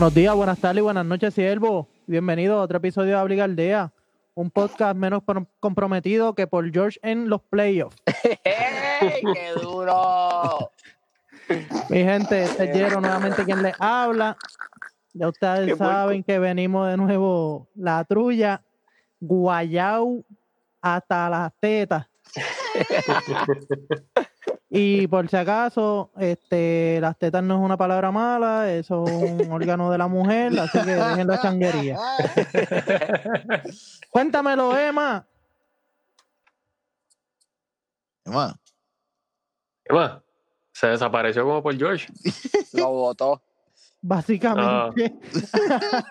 Buenos días, buenas tardes y buenas noches, siervo. Bienvenido a otro episodio de Abriga Aldea, un podcast menos pro- comprometido que por George en los playoffs. ¡Ey, ¡Qué duro! Mi gente, este es Jero nuevamente quien les habla. Ya ustedes Qué saben que venimos de nuevo la trulla, guayau hasta las tetas. y por si acaso, este, las tetas no es una palabra mala, eso es un órgano de la mujer, así que dejen la changuería. Cuéntamelo, Emma. Emma, ¿Qué más? Se desapareció como por George. Lo votó. Básicamente,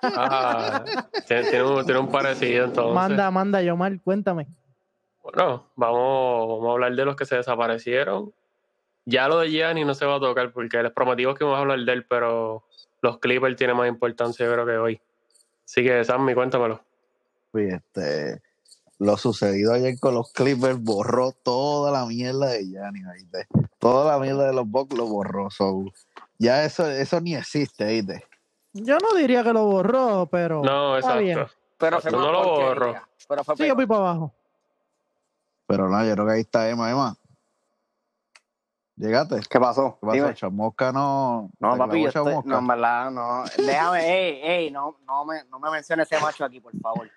Ah, tiene, tiene un, tiene un parecido entonces. manda, manda, Yomar, cuéntame. Bueno, vamos, vamos a hablar de los que se desaparecieron. Ya lo de Gianni no se va a tocar porque les prometimos que vamos a hablar de él, pero los Clippers tienen más importancia yo creo que hoy. Así que Sammy, cuéntamelo. pues, este, lo sucedido ayer con los Clippers borró toda la mierda de Gianni, ¿viste? Toda la mierda de los Bucks lo borró. so, ya eso, eso ni existe, ¿viste? Yo no diría que lo borró, pero No, está bien. exacto. Pero No más lo borro. Pero fue Sigue para abajo. Pero nada, yo creo que ahí está Emma, Emma. ¿Llegaste? ¿Qué pasó? ¿Qué pasó? Dime. Chamosca no. No, papi, yo estoy... Chamusca? No, en verdad, no. Déjame, ey, ey, no, no, me, no me menciones ese macho aquí, por favor.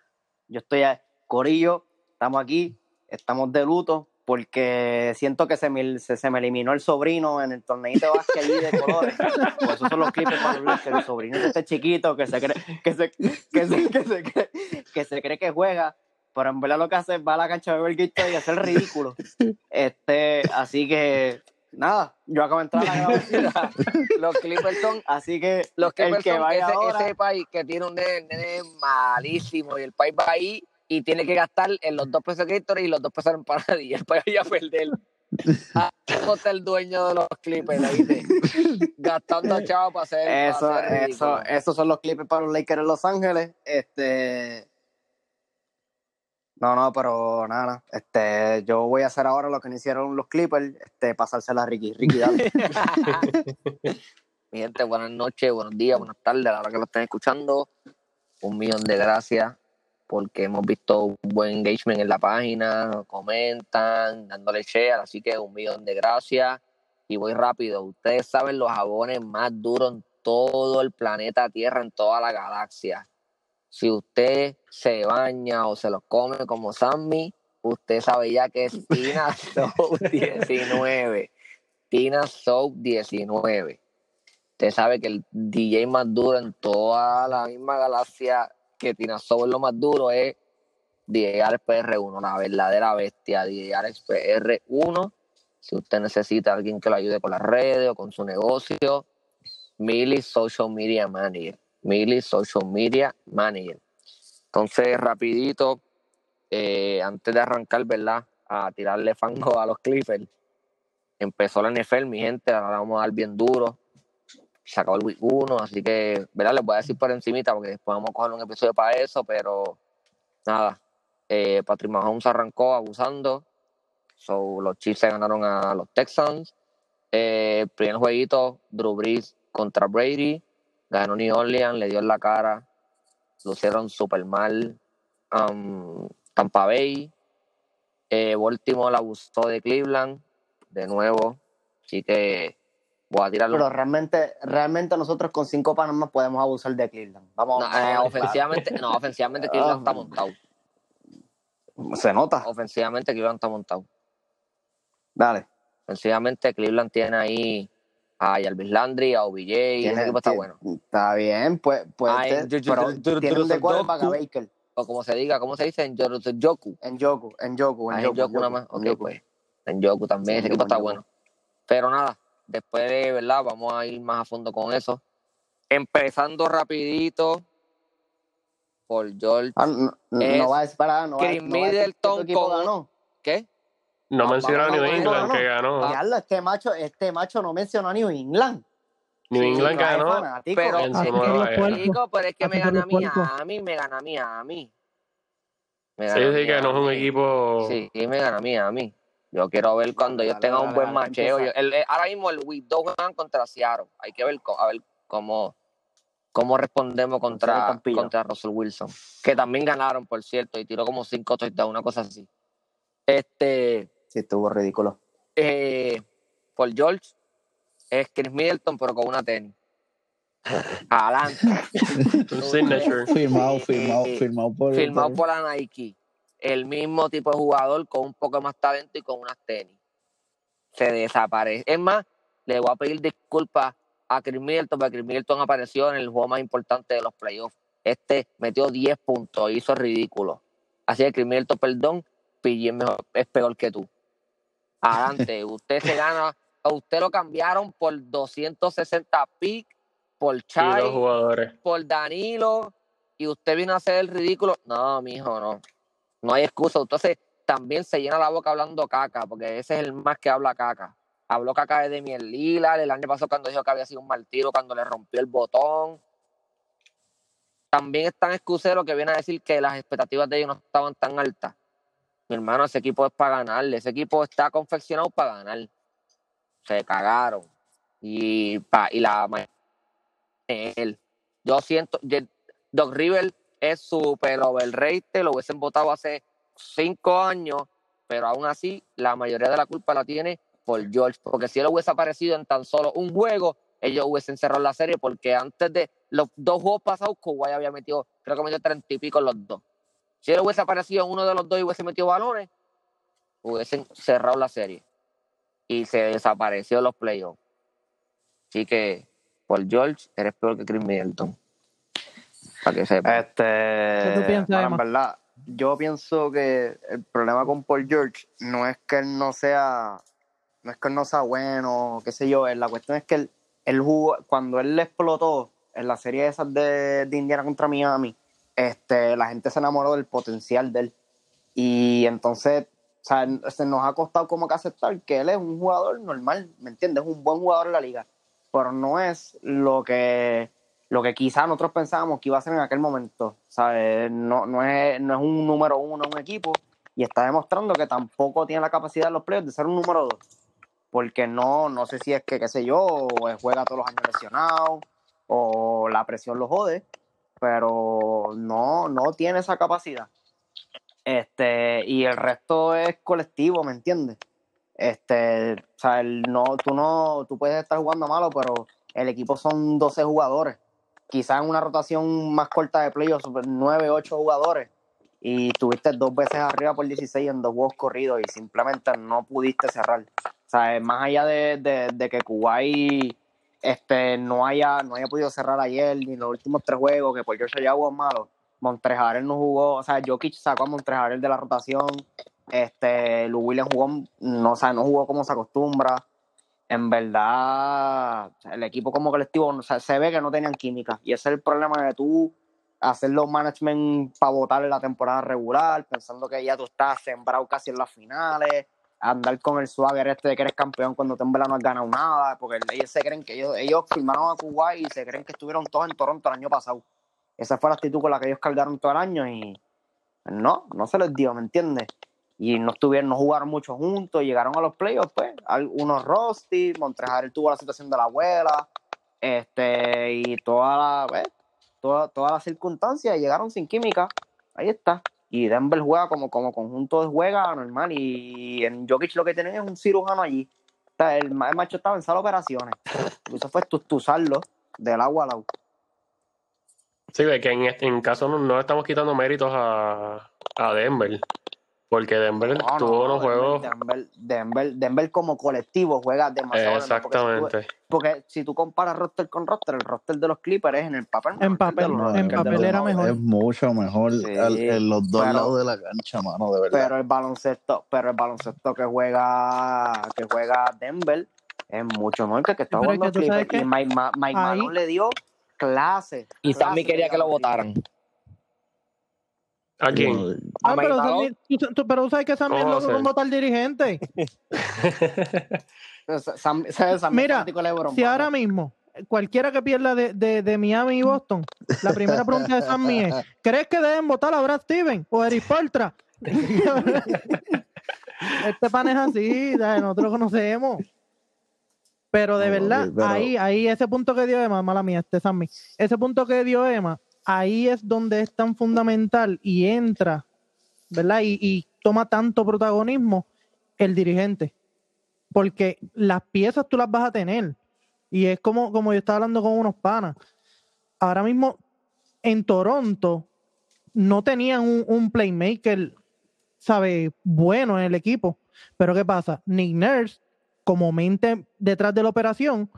Yo estoy a... Corillo, estamos aquí, estamos de luto, porque siento que se me, se, se me eliminó el sobrino en el torneito de básquet de colores. Pues esos son los clipes para los Lakers, el sobrino de este chiquito que se cree que se, que se, que se, cree, que se cree que juega, pero en verdad lo que hace es va a la cancha de beber y hacer el ridículo. Este, así que nada, yo acabo de entrar a la grabación. Los Clippers son, así que Los que, el que vaya ese, ahora, ese país que tiene un nene, nene malísimo y el país va ahí y tiene que gastar en los dos pesos Gatorade y los dos pesos en paradilla. El país ya a perder. Ah, ¿Cómo está el dueño de los Clippers? ¿viste? Gastando chavos para hacer. para eso, hacer eso, esos son los Clippers para los Lakers en Los Ángeles. Este no, no, pero nada, nada. Este, yo voy a hacer ahora lo que no hicieron los Clippers, este, pasársela a Ricky. Ricky. Mi gente, buenas noches, buenos días, buenas tardes, a la hora que lo estén escuchando. Un millón de gracias porque hemos visto un buen engagement en la página, comentan, dándole share, así que un millón de gracias. Y voy rápido. Ustedes saben los jabones más duros en todo el planeta Tierra, en toda la galaxia. Si usted se baña o se los come como Sammy, usted sabe ya que es Tina Soap 19. Tina Soap 19. Usted sabe que el DJ más duro en toda la misma galaxia que Tina Soul es lo más duro es DJ Alex PR1, la verdadera bestia, DJ Alex PR1. Si usted necesita a alguien que lo ayude con las redes o con su negocio, Mili Social Media Manager. Mili Social Media Manager. Entonces, rapidito, eh, antes de arrancar, ¿verdad? A tirarle fango a los Clippers. Empezó la NFL, mi gente, ahora vamos a dar bien duro se acabó el week 1, así que, ¿verdad? Les voy a decir por encimita porque después vamos a coger un episodio para eso, pero nada, eh, Patrick Mahomes arrancó abusando, so, los Chiefs se ganaron a los Texans, eh, primer jueguito, Drew Brees contra Brady, ganó New Orleans, le dio en la cara, lucieron súper mal, um, Tampa Bay, eh, Baltimore abusó de Cleveland, de nuevo, así que voy a tirarlo. Pero realmente, realmente nosotros con cinco panas más podemos abusar de Cleveland. Vamos, No, vamos a eh, ofensivamente, no, ofensivamente Cleveland está montado. claro. Se nota. Ofensivamente Cleveland está montado. Dale. Ofensivamente Cleveland tiene ahí a Jarvis Landry, a OBJ, ese equipo está bueno. Está bien, pues, pues yo- yo- pero tienen de yo- quarterback a yo- Baker. O como se diga, ¿cómo se dice? En Yoku. En Yoku, en Yoku, en Ah, Yoku. en Yoku nada más. Ok, pues. En Yoku también, ese en equipo está en bueno. Pero nada, después de, ¿verdad? Vamos a ir más a fondo con eso. Empezando rapidito por George. Ah, no, va a esperar, no va, no va a Middleton. ¿Qué? No Ah, mencionó a New England no, no. que ganó. Este macho, este macho no mencionó a New England. New sí, England Claro, ganó fanático. Pero- en pero es que me gana los a mí, puercos. a mí, me gana a mí, a mí. Me Sí, gana a sí, mí, que a no es un mí. equipo. Sí, sí, me gana a mí, a mí. Yo quiero ver cuando ellos tengan un buen macheo. Yo- el- el- ahora mismo el 2 juegan contra Seattle. Hay que ver, a ver cómo, cómo respondemos contra, contra Russell Wilson. Que también ganaron, por cierto, y tiró como cinco touchdowns, una cosa así. Este, Sí, estuvo ridículo. eh, Paul George es Chris Middleton, pero con una tenis. Adelante. Un signature. Firmado, firmado, firmado por Firmado por la Nike. El mismo tipo de jugador con un poco más talento y con unas tenis. Se desaparece. Es más, le voy a pedir disculpas a Chris Middleton, porque Chris Middleton apareció en el juego más importante de los playoffs. Este metió 10 puntos, hizo ridículo. Así que Chris Middleton, perdón, PG es, mejor- es peor que tú. Adelante, usted se gana, a usted lo cambiaron por 260 pick, por Chai, por Danilo y usted vino a hacer el ridículo. No, mijo, no. No hay excusa. Entonces también se llena la boca hablando caca, porque ese es el más que habla caca. Habló caca de Demiel Lillard el año pasado cuando dijo que había sido un mal tiro, cuando le rompió el botón. También es tan excusero que viene a decir que las expectativas de ellos no estaban tan altas. Hermano, ese equipo es para ganar. Ese equipo está confeccionado para ganar. Se cagaron. Y, pa, y la él. Yo siento, Doc River es super overrated, lo hubiesen votado hace cinco años, pero aún así la mayoría de la culpa la tiene por George, porque si él hubiese aparecido en tan solo un juego, ellos hubiesen cerrado la serie, porque antes de los dos juegos pasados, Kawhi había metido, creo que metió treinta y pico los dos. Si él hubiese aparecido uno de los dos y hubiese metido balones, hubiesen cerrado la serie. Y se desapareció en los playoffs. Así que, por George, eres peor que Chris Middleton. Para que sepa. Este, ¿Qué tú piensas, bueno, Emma? en verdad, yo pienso que el problema con Paul George no es que él no sea, no es que él no sea bueno, qué sé yo, la cuestión es que él, él jugó, cuando él le explotó en la serie esas de, de Indiana contra Miami, este, la gente se enamoró del potencial de él. Y entonces, o sea, se nos ha costado como que aceptar que él es un jugador normal, ¿me entiendes? Es un buen jugador en la liga, pero no es lo que lo que quizás nosotros pensábamos que iba a ser en aquel momento. ¿sabes? No, no, es, no es un número uno en un equipo y está demostrando que tampoco tiene la capacidad de los playoffs de ser un número dos. Porque no, no sé si es que, qué sé yo, juega todos los años lesionado, o la presión lo jode, pero no, no tiene esa capacidad. Este, y el resto es colectivo, ¿me entiendes? Este, o sea, el no, tú no, tú puedes estar jugando malo, pero el equipo son 12 jugadores. Quizás en una rotación más corta de playoffs, 9, 8 jugadores, y tuviste dos veces arriba por 16 en dos juegos corridos y simplemente no pudiste cerrar. O sea, más allá de, de, de que Kuwait este, no, haya, no haya podido cerrar ayer ni los últimos tres juegos, que por George haya jugado malo, Montrejarel no jugó, o sea, Jokic sacó a Montrejarel de la rotación, este, Lou Williams jugó, no, o no jugó como se acostumbra. En verdad, el equipo como colectivo se ve que no tenían química. Y ese es el problema de tú hacer los management para votar en la temporada regular, pensando que ya tú estás sembrado casi en las finales, andar con el swagger este de que eres campeón cuando tú en verdad no has ganado nada, porque ellos se creen que ellos, firmaron a Kuwait y se creen que estuvieron todos en Toronto el año pasado. Esa fue la actitud con la que ellos cargaron todo el año y no, no se les dio, ¿me entiendes? Y no estuvieron, no jugaron mucho juntos, llegaron a los playoffs, pues, algunos Rusty, Montreal tuvo la situación de la abuela, este, y toda la, pues, toda, las circunstancias, y llegaron sin química, ahí está. Y Denver juega como, como conjunto de juega normal, y en Jokic lo que tienen es un cirujano allí. O el, ma- el macho estaba en sala de operaciones. Eso fue tustuzarlo del agua al agua. Sí, que en, este- en caso no, no estamos quitando méritos a, a Denver. Porque Denver No, tuvo no, unos Denver- juegos. Denver, Denver, Denver como colectivo juega demasiado. bien, porque si tú- Exactamente. Porque si tú comparas roster con roster, el roster de los Clippers es en el papel. En papel, No, en papel era mejor. Es mucho mejor Sí, en los dos pero- lados de la cancha, mano, de verdad. Pero el baloncesto, pero el baloncesto que juega, que juega Denver es mucho mejor que el que está jugando Clippers. Y Mike, Mike Malone le dio clase. Y Sammy quería que lo votaran. ¿A quién? Ah, pero. Sammy- tú- tú- pero sabes que Sammy es ¿Cómo loco va a con votar dirigente. Sam- Sam- Sam- Mira, LeBron, Si ahora mismo cualquiera que pierda de, de, de Miami y Boston, la primera pregunta de Sammy es: ¿crees que deben votar a Brad Steven o Eric Poltra? este pan es así, nosotros lo conocemos. Pero de No, verdad, pero- ahí, ahí, ese punto que dio Emma, mala mía, este Sammy, ese punto que dio Emma, ahí es donde es tan fundamental y entra, ¿verdad? Y, toma tanto protagonismo el dirigente. Porque las piezas tú las vas a tener. Y es como, como yo estaba hablando con unos panas. Ahora mismo, en Toronto, no tenían un, un playmaker, ¿sabe? Bueno en el equipo. Pero ¿qué pasa? Nick Nurse, como mente detrás de la operación,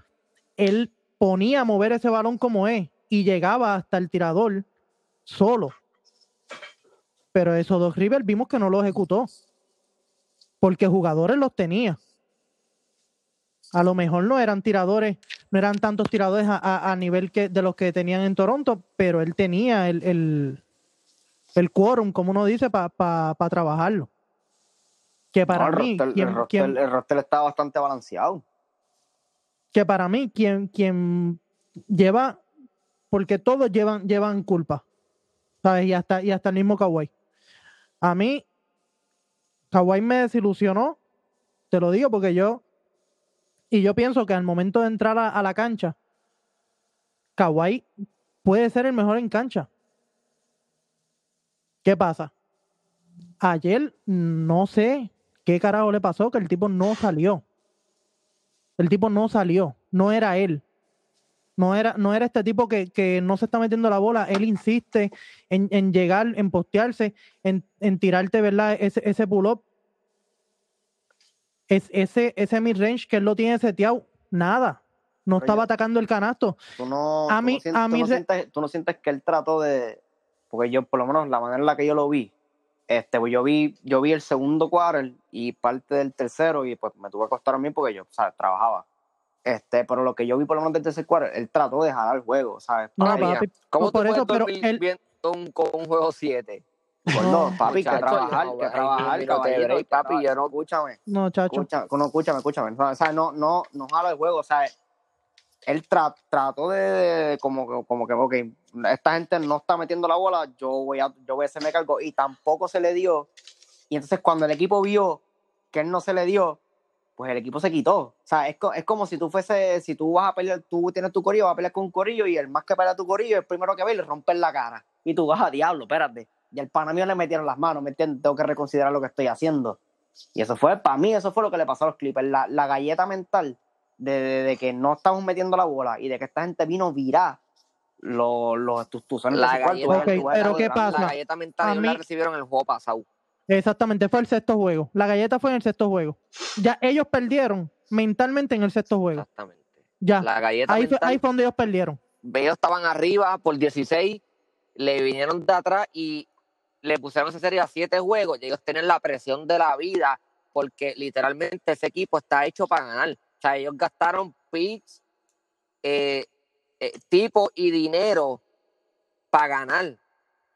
él ponía a mover ese balón como es y llegaba hasta el tirador solo. Pero esos dos Rivers vimos que no lo ejecutó. Porque jugadores los tenía. A lo mejor no eran tiradores, no eran tantos tiradores a, a- a nivel que, de los que tenían en Toronto, pero él tenía el, el, el quórum, como uno dice, para trabajarlo. Que para No, el, mí, roster, el roster- quien- el roster está bastante balanceado. que para mí quien, quien lleva, porque todos llevan, llevan culpa, ¿sabes? Y hasta, y hasta el mismo Kawhi. A mí, Kawhi me desilusionó, te lo digo porque yo, y yo pienso que al momento de entrar a, la cancha, Kawhi puede ser el mejor en cancha. ¿Qué pasa? Ayer no sé qué carajo le pasó, que el tipo no salió. El tipo no salió, no era él. No era, no era este tipo que, que no se está metiendo la bola. Él insiste en, en llegar, en postearse, en, en tirarte, ¿verdad? Ese, ese pull-up. Es, ese, ese mid-range que él lo tiene seteado, nada. No Oye. estaba atacando el canasto. Tú no, A tú mí- no sientes, a tú mí no re- sientes- tú no sientes que él trató de. Porque yo, por lo menos, la manera en la que yo lo vi, este, pues yo vi, yo vi el segundo quarter y parte del tercero, y pues me tuve que acostar a mí porque yo, ¿sabes? Trabajaba. Este, pero lo que yo vi por lo menos del tercer quarter, él trató de jalar el juego, ¿sabes? No, Para María, papi, ¿Cómo por eso, pero él- viendo un, con un juego 7? gordo, No, papi, que trabajar, no, que trabajar, break, que papi, yo no- Escúchame, No, chacho. escucha, no, escúchame, escúchame. No, o sea, no, no, no jala el juego, o sea, él tra- trató de, de- como, que- como que, ok, esta gente no está metiendo la bola, yo voy a, yo voy a hacerme cargo, y tampoco se le dio. Y entonces cuando el equipo vio que él no se le dio, pues el equipo se quitó. O sea, es, co- es como si tú fuese, si tú vas a pelear, tú tienes tu corillo, vas a pelear con un corillo, y el más que pelea tu corillo, el primero que ve, le rompe la cara. Y tú vas a diablo, espérate. Y al pana mío le metieron las manos, ¿me entiendes? Tengo que reconsiderar lo que estoy haciendo. Y eso fue, para mí, eso fue lo que le pasó a los Clippers. La, la galleta mental de, de- de que no estamos metiendo la bola y de que esta gente vino virá los los tus tuzones La cuarto, pero ¿qué pasa? La galleta mental A la mí- recibieron el juego pasado. Exactamente, fue el sexto juego. La galleta fue en el sexto juego. Ya ellos perdieron mentalmente en el sexto juego. Exactamente. Ya. La galleta Ahí fue, mental, ahí fue donde ellos perdieron. ellos estaban arriba por 16, le vinieron de atrás y le pusieron esa serie a 7 juegos. Y ellos tienen la presión de la vida porque literalmente ese equipo está hecho para ganar. O sea, ellos gastaron picks, eh, eh, tipo y dinero para ganar.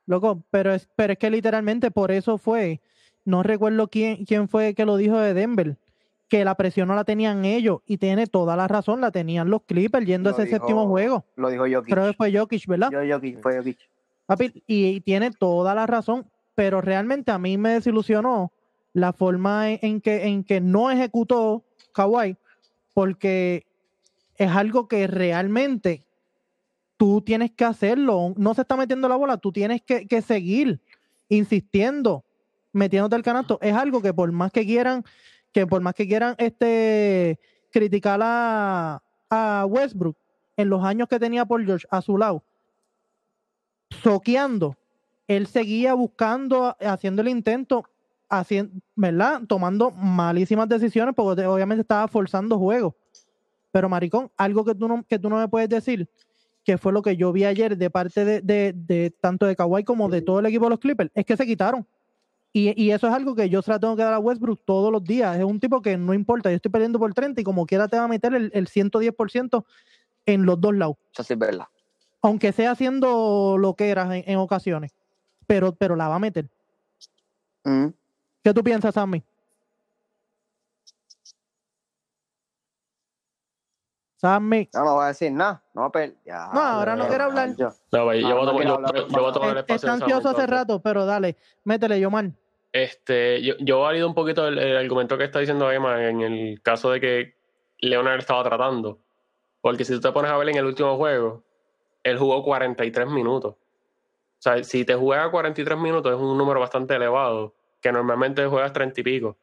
Loco, pero es, pero es que literalmente por eso fue. No recuerdo quién, quién fue que lo dijo de Denver. Que la presión no la tenían ellos. Y tiene toda la razón, la tenían los Clippers yendo a ese séptimo juego. Lo dijo Jokic. Creo que fue Jokic, ¿verdad? Yo, Jokic, fue Jokic. Papi, y, y tiene toda la razón, pero realmente a mí me desilusionó la forma en, en que, en que no ejecutó Kawhi, porque es algo que realmente tú tienes que hacerlo. No se está metiendo la bola, tú tienes que, seguir insistiendo, metiéndote el canasto. Es algo que por más que quieran, que por más que quieran este criticar a, Westbrook en los años que tenía por George a su lado, soqueando, él seguía buscando, haciendo el intento, haciendo, ¿verdad? Tomando malísimas decisiones porque te- obviamente estaba forzando juegos. Pero maricón, algo que tú no, que tú no me puedes decir, que fue lo que yo vi ayer de parte de, de- de tanto de Kawhi como de todo el equipo de los Clippers, es que se quitaron. Y, y eso es algo que yo se la tengo que dar a Westbrook todos los días. Es un tipo que no importa, yo estoy perdiendo por 30 y como quiera te va a meter el, el 110% en los dos lados Eso sí es verdad. aunque sea haciendo lo que eras en, en ocasiones, pero, pero la va a meter. Mm. ¿Qué tú piensas, Sammy? Sammy, No, no voy a decir nada. No, pero ya. No, ahora no quiero hablar. Yo. No, pues, yo, voy a no tomar- quiero yo- hablar, yo- yo voy a tomar el es- espacio está ansioso hace rato, pero dale, métele, Yomar. Este, yo, yo valido un poquito el, el argumento que está diciendo Emma en el caso de que Leonard estaba tratando. Porque si tú te pones a ver en el último juego, él jugó 43 minutos. O sea, si te juega 43 minutos es un número bastante elevado, que normalmente juegas 30 y pico.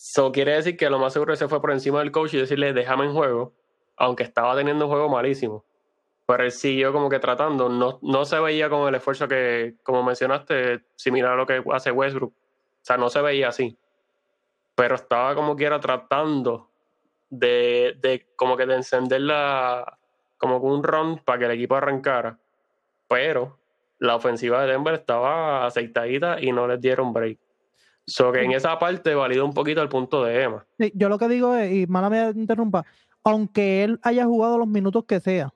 Eso quiere decir que lo más seguro que se fue por encima del coach y decirle, déjame en juego, aunque estaba teniendo un juego malísimo. Pero él siguió como que tratando, no, no se veía con el esfuerzo que, como mencionaste, similar a lo que hace Westbrook. O sea, no se veía así. Pero estaba como que era tratando de, de como que de encender la, como un run para que el equipo arrancara. Pero la ofensiva de Denver estaba aceitadita y no les dieron break. So que en esa parte validó un poquito el punto de Emma. Sí, yo lo que digo es, y mala me interrumpa, aunque él haya jugado los minutos que sea,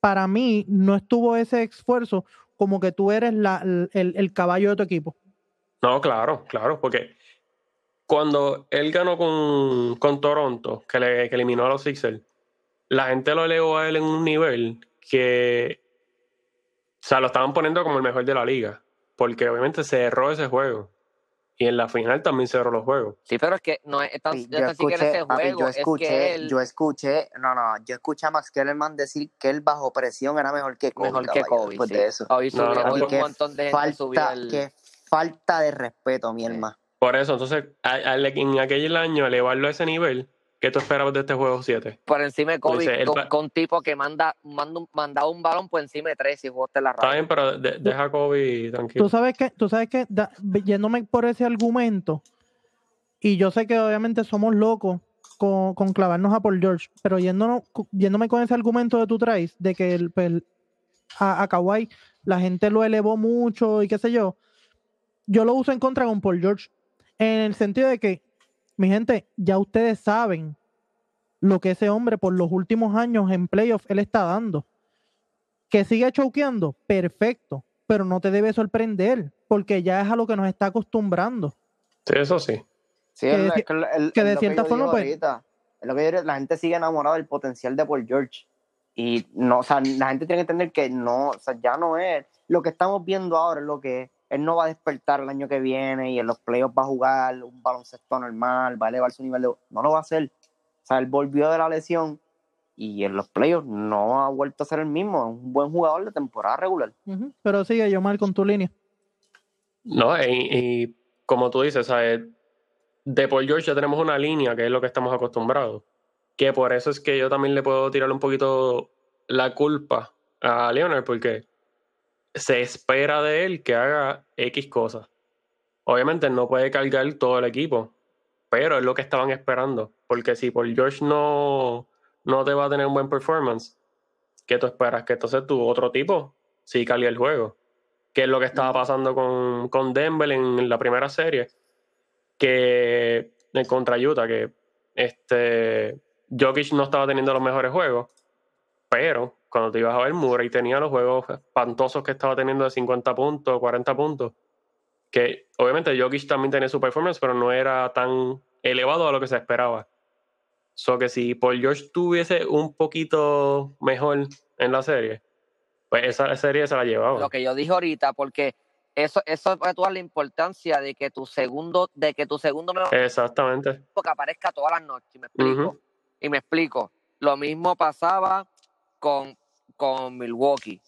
para mí no estuvo ese esfuerzo como que tú eres la, el, el caballo de tu equipo. No, claro, claro, porque cuando él ganó con, con Toronto, que, le, que eliminó a los Sixers, la gente lo elevó a él en un nivel que, o sea, lo estaban poniendo como el mejor de la liga, porque obviamente cerró ese juego. Y en la final también cerró los juegos. Sí, pero es que no es tan, Sí, yo es escuché, ese papi, juego, yo es escuché, que él yo escuché, no, no, yo escuché a Max Kellerman decir que él bajo presión era mejor que Kobe. mejor que Kobe. después sí. de eso. Hoy, No, no, subió- no, hoy un montón de gente subió falta, el... que falta de respeto, mi hermano. Por eso, entonces, a- a- en aquel año, elevarlo a ese nivel, ¿qué tú esperabas de este juego 7? por encima de Kobe, Dice, con, con un tipo que manda, manda un, mandaba un balón por encima de tres y jugaste la Está radio. bien, pero de- deja a Kobe tranquilo. Tú sabes que, tú sabes que, da- yéndome por ese argumento, y yo sé que obviamente somos locos con, con clavarnos a Paul George, pero yéndonos, yéndome con ese argumento que tú traes, de que el, a, a Kawhi la gente lo elevó mucho y qué sé yo, yo lo uso en contra con Paul George, en el sentido de que, mi gente, ya ustedes saben lo que ese hombre por los últimos años en playoff él está dando. Que sigue choqueando, perfecto, pero no te debe sorprender, porque ya es a lo que nos está acostumbrando. Sí, eso sí. Sí, Que el- el- que de lo cierta forma, pues- ahorita. Es lo que yo la gente sigue enamorada del potencial de Paul George. Y no, o sea, la gente tiene que entender que no, o sea, ya no es. Lo que estamos viendo ahora es lo que es. Él no va a despertar el año que viene y en los playoffs va a jugar un baloncesto normal, va a elevar su nivel de. No lo va a hacer. O sea, él volvió de la lesión y en los playoffs no ha vuelto a ser el mismo. Es un buen jugador de temporada regular. Pero sigue, yo mal con tu línea. No, y, y como tú dices, ¿sabes? de Paul George ya tenemos una línea que es lo que estamos acostumbrados. Que por eso es que yo también le puedo tirar un poquito la culpa a Leonard, porque se espera de él que haga X cosas. Obviamente no puede cargar todo el equipo, pero es lo que estaban esperando. Porque si Paul George no, no te va a tener un buen performance, ¿qué tú esperas? Que entonces tu otro tipo sí cargue el juego. Que es lo que estaba pasando con, con Denver en la primera serie, que en contra Utah, que este Jokic no estaba teniendo los mejores juegos, pero cuando te ibas a ver, Murray tenía los juegos espantosos que estaba teniendo de 50 puntos, 40 puntos, que obviamente Jokic también tenía su performance, pero no era tan elevado a lo que se esperaba. So que si Paul George tuviese un poquito mejor en la serie, pues esa serie se la llevaba. Lo que yo dije ahorita, porque eso, eso es toda la importancia de que tu segundo, de que tu segundo mejor Exactamente. equipo que aparezca todas las noches. Me explico. Y me explico. Lo mismo pasaba con, con Milwaukee.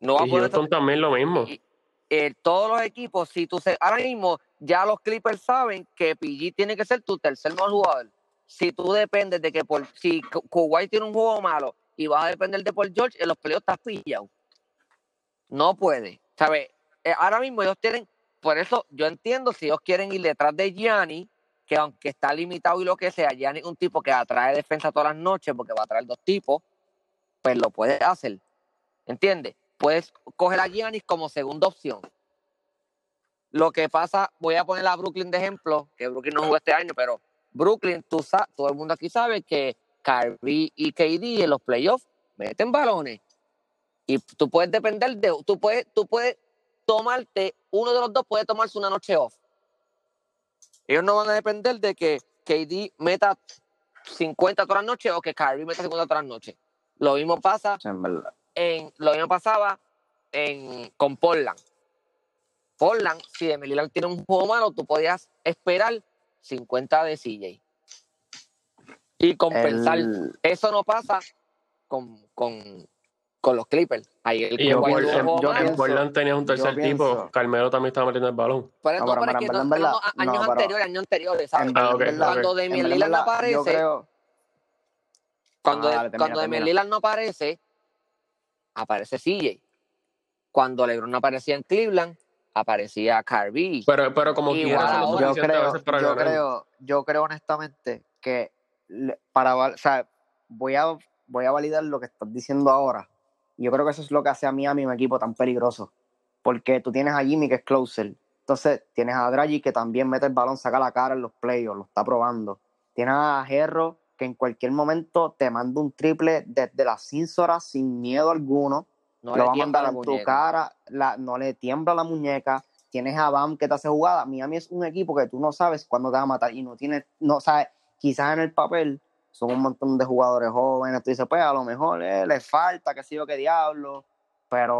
No va a Y poner Houston también lo mismo. y- eh, todos los equipos, si tú se, ahora mismo ya los Clippers saben que PG tiene que ser tu tercer mejor jugador. Si tú dependes de que por, si Ku- Kuwait tiene un juego malo y vas a depender de Paul George, en los playoffs estás pillado. No puede. ¿Sabes? Eh, ahora mismo ellos tienen, por eso yo entiendo si ellos quieren ir detrás de Gianni, que aunque está limitado y lo que sea, Gianni es un tipo que atrae defensa todas las noches porque va a traer dos tipos, pues lo puede hacer. ¿Entiendes? Puedes coger a Giannis como segunda opción. Lo que pasa, voy a poner a Brooklyn de ejemplo, que Brooklyn no jugó este año, pero Brooklyn, tú sa- todo el mundo aquí sabe que Kyrie y KD en los playoffs meten balones. Y tú puedes depender de, tú puedes, tú puedes tomarte, uno de los dos puede tomarse una noche off. Ellos no van a depender de que KD meta 50 todas las noches o que Kyrie meta 50 todas las noches. Lo mismo pasa en verdad. en, lo mismo pasaba en, con Portland. Portland, si Emily Lillard tiene un juego malo, tú podías esperar 50 de CJ. Y compensar. El- Eso no pasa con, con, con los Clippers. Ahí el Y en, Por- Portland- yo en tenías un tercer tipo. Carmelo también estaba metiendo el balón. Pero No, no, pero- pero es que no, verdad, años no, anteriores, años anteriores, ¿sabes? Ah, Cuando Lillard verdad, Yo aparece, creo. Cuando, Ah, cuando Damian. Lillard no aparece, aparece CJ. Cuando LeBron no aparecía en Cleveland, aparecía Carby. Pero, pero como Igual quiera, yo creo, yo creo, yo creo honestamente que para, o sea, voy a, voy a validar lo que estás diciendo ahora. Yo creo que eso es lo que hace a Miami un equipo tan peligroso, porque tú tienes a Jimmy que es closer, entonces tienes a Dragic que también mete el balón, saca la cara en los playoffs, lo está probando. Tienes a Herro que en cualquier momento te manda un triple desde las cínsoras sin miedo alguno no lo va a mandar en tu muñeca. cara, la- no le tiembla la muñeca, tienes a Bam que te hace jugada. Miami es un equipo que tú no sabes cuándo te va a matar y no tienes, no sabes, quizás en el papel son un montón de jugadores jóvenes, tú dices, pues a lo mejor eh, les falta, qué sé yo, qué diablo, pero,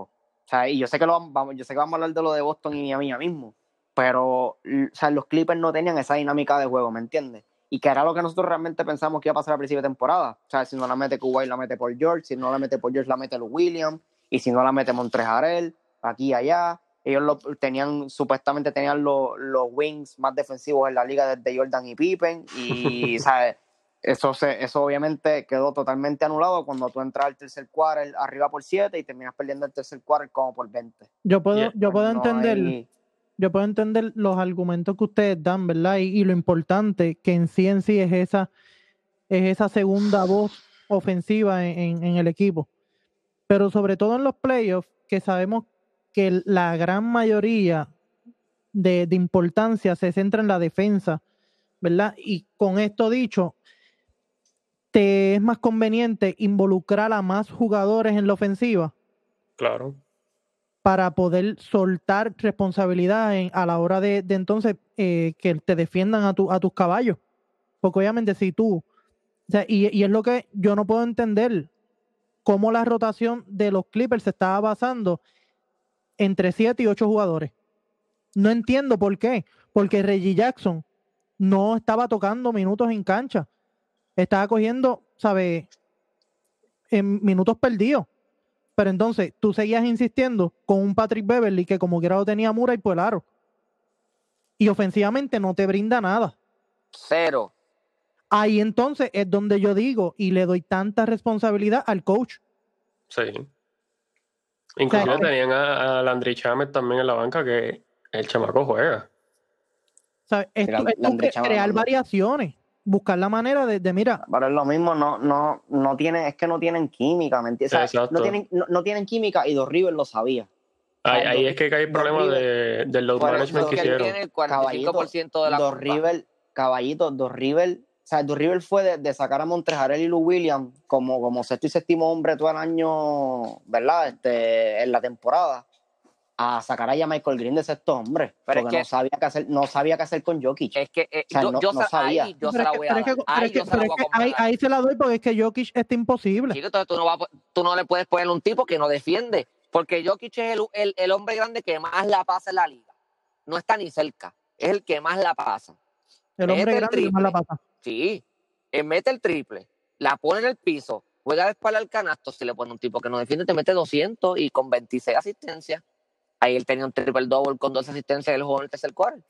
o sea, y yo sé que lo vamos, yo sé que vamos a hablar de lo de Boston y Miami ya mismo, pero, o sea, los Clippers no tenían esa dinámica de juego, ¿me entiendes? Y que era lo que nosotros realmente pensamos que iba a pasar al principio de temporada. O sea, si no la mete Kuwait, la mete por George. Si no la mete por George, la mete Lou Williams. Y si no la mete Montrejarel, aquí y allá. Ellos lo, tenían, supuestamente tenían los, los wings más defensivos en la liga desde Jordan y Pippen. Y, ¿sabes? Eso, se, eso obviamente quedó totalmente anulado cuando tú entras al tercer quarter arriba por 7 y terminas perdiendo el tercer quarter como por 20. Yo puedo, Yeah. yo puedo No entender, hay- yo puedo entender los argumentos que ustedes dan, ¿verdad? Y, lo importante que en sí en sí es esa, es esa segunda voz ofensiva en, en- en el equipo. Pero sobre todo en los playoffs, que sabemos que la gran mayoría de, de importancia se centra en la defensa, ¿verdad? Y con esto dicho, te es más conveniente involucrar a más jugadores en la ofensiva Claro. Para poder soltar responsabilidad a la hora de, entonces eh, que te defiendan a, tu, tus caballos. Porque obviamente si tú, y es lo que yo no puedo entender, cómo la rotación de los Clippers se estaba basando entre 7 y 8 jugadores. No entiendo por qué. Porque Reggie Jackson no estaba tocando minutos en cancha. Estaba cogiendo, ¿sabes? En minutos perdidos. Pero entonces tú seguías insistiendo con un Patrick Beverly que como quiera lo tenía Murray por el aro. Y ofensivamente no te brinda nada. Cero. Ahí entonces es donde yo digo y le doy tanta responsabilidad al coach. Sí. Inclusive O sea, tenían a, a Landry Chamet también en la banca que el chamaco juega. ¿Sabes? Es, crear variaciones, buscar la manera de, de, mira, Pero es lo mismo, no, no, no tienen, es que no tienen química, ¿me entiendes? O sea, no, tienen, no, no tienen química y Dos Rivers lo sabía. Ahí, Ah, ahí Dos- es que hay el problema de, River- del load management que hicieron. tiene el 45% de la Dos. River, caballito, Dos River, o sea, Dos River fue de, de sacar a Montrejarel y Lou Williams como, como sexto y séptimo hombre todo el año, ¿verdad? Este, en la temporada, a sacar a Michael Green de sexto hombre, Pero es porque que- no sabía qué hacer, no sabía qué hacer con Jokic. Es que eh, O sea, yo, no- yo no se- sabía. ahí yo Pero se la voy a dar. Ahí yo se la voy a ahí, ahí se la doy porque es que Jokic está imposible. Chico, entonces tú no, vas, tú no le puedes poner un tipo que no defiende. Porque Jokic es el, el, el hombre grande que más la pasa en la liga. No está ni cerca. Es el que más la pasa. El mete hombre el grande que más la pasa. Sí. Él mete el triple, la pone en el piso, juega de espalda al canasto. Si le pone un tipo que no defiende, te mete 200 y con 26 asistencias. Ahí él tenía un triple double con dos asistencias y él jugó en el tercer quarter.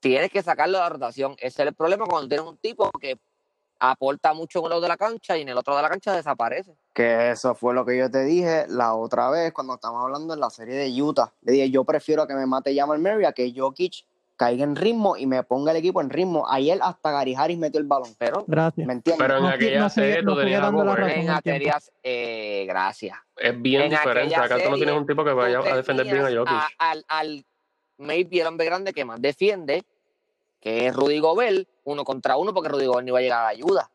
Tienes que sacarlo de la rotación. Ese es el problema cuando tienes un tipo que aporta mucho en un lado de la cancha y en el otro de la cancha desaparece. Que eso fue lo que yo te dije la otra vez cuando estábamos hablando en la serie de Utah. Le dije, yo prefiero que me mate Jamal Murray a que Jokic caiga en ritmo y me ponga el equipo en ritmo. Ayer hasta Gary Harris metió el balón. Pero Gracias. ¿Me entiendes? Pero en No, aquella no serie no tú tenías a razón. en aquellas, eh, gracias. Es bien En diferente. Acá tú no tienes un tipo que vaya a defender bien a Jokic. al, al maybe el hombre grande que más defiende, que es Rudy Gobert, uno contra uno, porque Rudy Gobert no iba a llegar a la ayuda.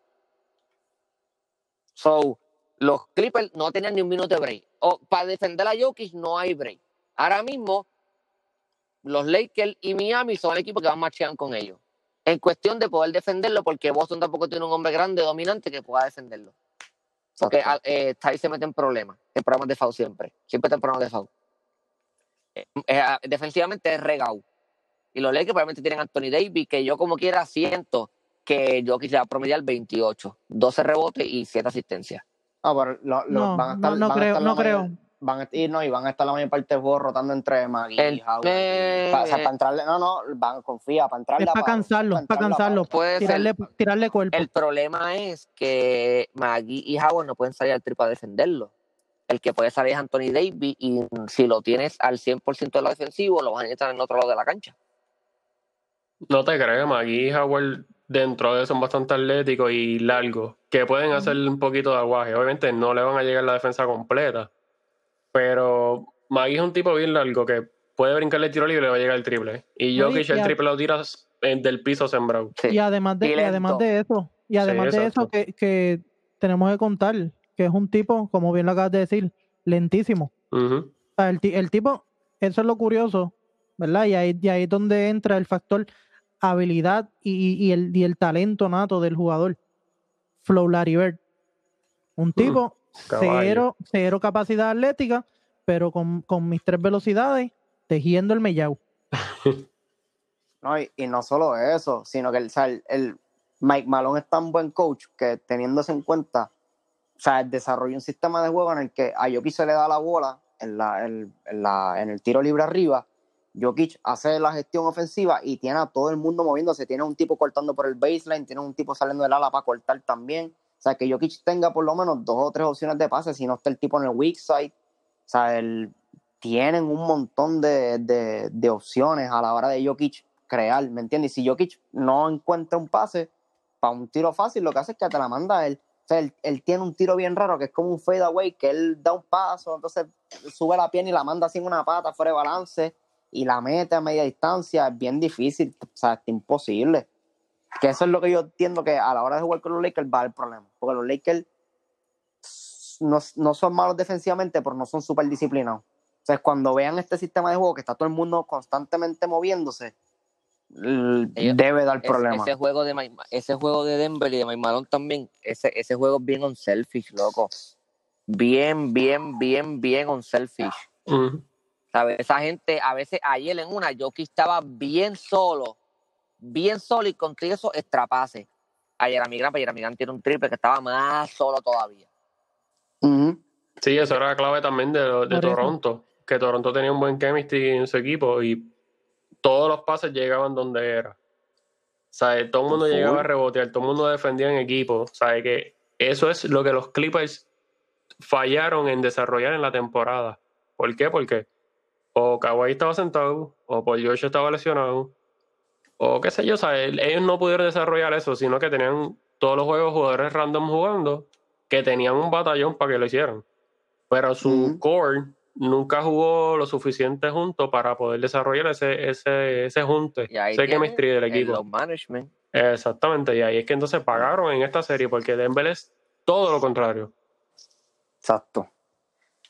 So, los Clippers no tenían ni un minuto de break. O, para defender a Jokic no hay break. Ahora mismo, los Lakers y Miami son el equipo que van marchando con ellos. En cuestión de poder defenderlo, porque Boston tampoco tiene un hombre grande dominante que pueda defenderlo. Porque Exacto. eh, Ty se mete en problemas, en problemas de foul siempre. Siempre está en problemas de foul. Eh, eh, defensivamente es regao. Y los Lakers probablemente tienen a Anthony Davis, que yo como quiera siento que Jokic le va a promediar 28, 12 rebotes y 7 asistencias. Ah, pero lo- lo- No, van a estar, no, no van a creo, estar no creo. Van a, y no, y van a estar la mayor parte del juego rotando entre Magui El- y Howard. eh, Pa- o sea, para entrarle, no, no, van, confía, para entrarle Es para palo, cansarlo, para entrarle a cansarlo. ser. Tirarle, tirarle cuerpo. El problema es que Magui y Howard no pueden salir al triple a defenderlo. El que puede salir es Anthony Davis y si lo tienes al 100% de lo defensivo, lo vas a necesitar en el otro lado de la cancha. No te creas, aquí Howard dentro de eso son bastante atléticos y largos, que pueden hacer un poquito de aguaje. Obviamente no le van a llegar la defensa completa, pero Magui es un tipo bien largo que puede brincarle el tiro libre y le va a llegar el triple. Y No, y- Jokic y el triple lo tiras en- del piso sembrado. Sí. Y además de, Y y además de eso, y además de eso que, que tenemos que contar, que es un tipo, como bien lo acabas de decir, lentísimo. O sea, el, ti- el tipo, eso es lo curioso, ¿verdad? Y ahí, y ahí es donde entra el factor habilidad y, y el, y el talento nato del jugador. Flow Larry Bird. Un tipo caballo. Cero, cero capacidad atlética, pero con, con mis tres velocidades, tejiendo el mellau. No, y, y no solo eso, sino que el, o sea, el, el Mike Malone es tan buen coach que teniéndose en cuenta, o sea, desarrolla un sistema de juego en el que a Jokic se le da la bola en, la, en, en la, en el tiro libre arriba, Jokic hace la gestión ofensiva y tiene a todo el mundo moviéndose, tiene un tipo cortando por el baseline, tiene un tipo saliendo del ala para cortar también, o sea, que Jokic tenga por lo menos dos o tres opciones de pase, si no está el tipo en el weak side, o sea, el, tienen un montón de, de, opciones a la hora de Jokic crear, ¿me entiendes? Y si Jokic no encuentra un pase para un tiro fácil, lo que hace es que te la manda él. O sea, él, tiene un tiro bien raro que es como un fadeaway, que él da un paso, entonces sube la pierna y la manda en una pata fuera de balance y la mete a media distancia. Es bien difícil, o sea, es imposible. Que eso es lo que yo entiendo que a la hora de jugar con los Lakers va el problema. Porque los Lakers no, no son malos defensivamente, pero no son súper disciplinados. O sea, cuando vean este sistema de juego que está todo el mundo constantemente moviéndose, Ellos- debe dar Es- problema. ese juego de Mike- ese juego de Denver y de Malone también, ese, ese juego es bien unselfish, loco. Bien, bien, bien, bien unselfish. Ujú. ¿Sabes? Esa gente, a veces, ayer en una, Jokic estaba bien solo, bien solo y contigo eso extrapase. Ayer a Migran, ayer a Migran tiene un triple que estaba más solo todavía. Sí, eso era la clave también de, de. Toronto, que Toronto tenía un buen chemistry en su equipo y todos los pases llegaban donde era. O sea, todo el mundo Full. llegaba a rebotear, todo el mundo defendía en equipo. O sea, que eso es lo que los Clippers fallaron en desarrollar en la temporada. ¿Por qué? Porque o Kawhi estaba sentado, o Paul George estaba lesionado, o qué sé yo, o sea, el- ellos no pudieron desarrollar eso, sino que tenían todos los juegos jugadores random jugando, que tenían un batallón para que lo hicieran. Pero su core nunca jugó lo suficiente junto para poder desarrollar ese, ese, ese junte, ese chemistry del el equipo. load management. Exactamente, y ahí es que entonces pagaron en esta serie, porque Denver es todo lo contrario. Exacto.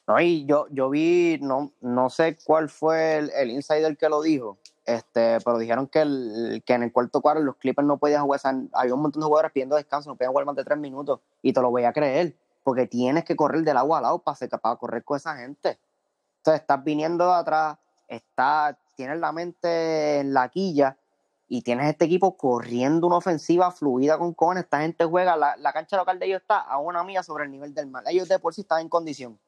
No, y yo, yo vi, no, no sé cuál fue el, el insider que lo dijo, este, pero dijeron que, en el cuarto cuadro los Clippers no podían jugar, había un montón de jugadores pidiendo descanso, no podían jugar más de tres minutos, y te lo voy a creer, porque tienes que correr del agua al lado para, seca- para correr con esa gente. Entonces estás viniendo de atrás, está, tienes la mente en la quilla, y tienes este equipo corriendo una ofensiva fluida con cojones. Esta gente juega, la, cancha local de ellos está a una milla sobre el nivel del mar. Ellos de por sí están en condición.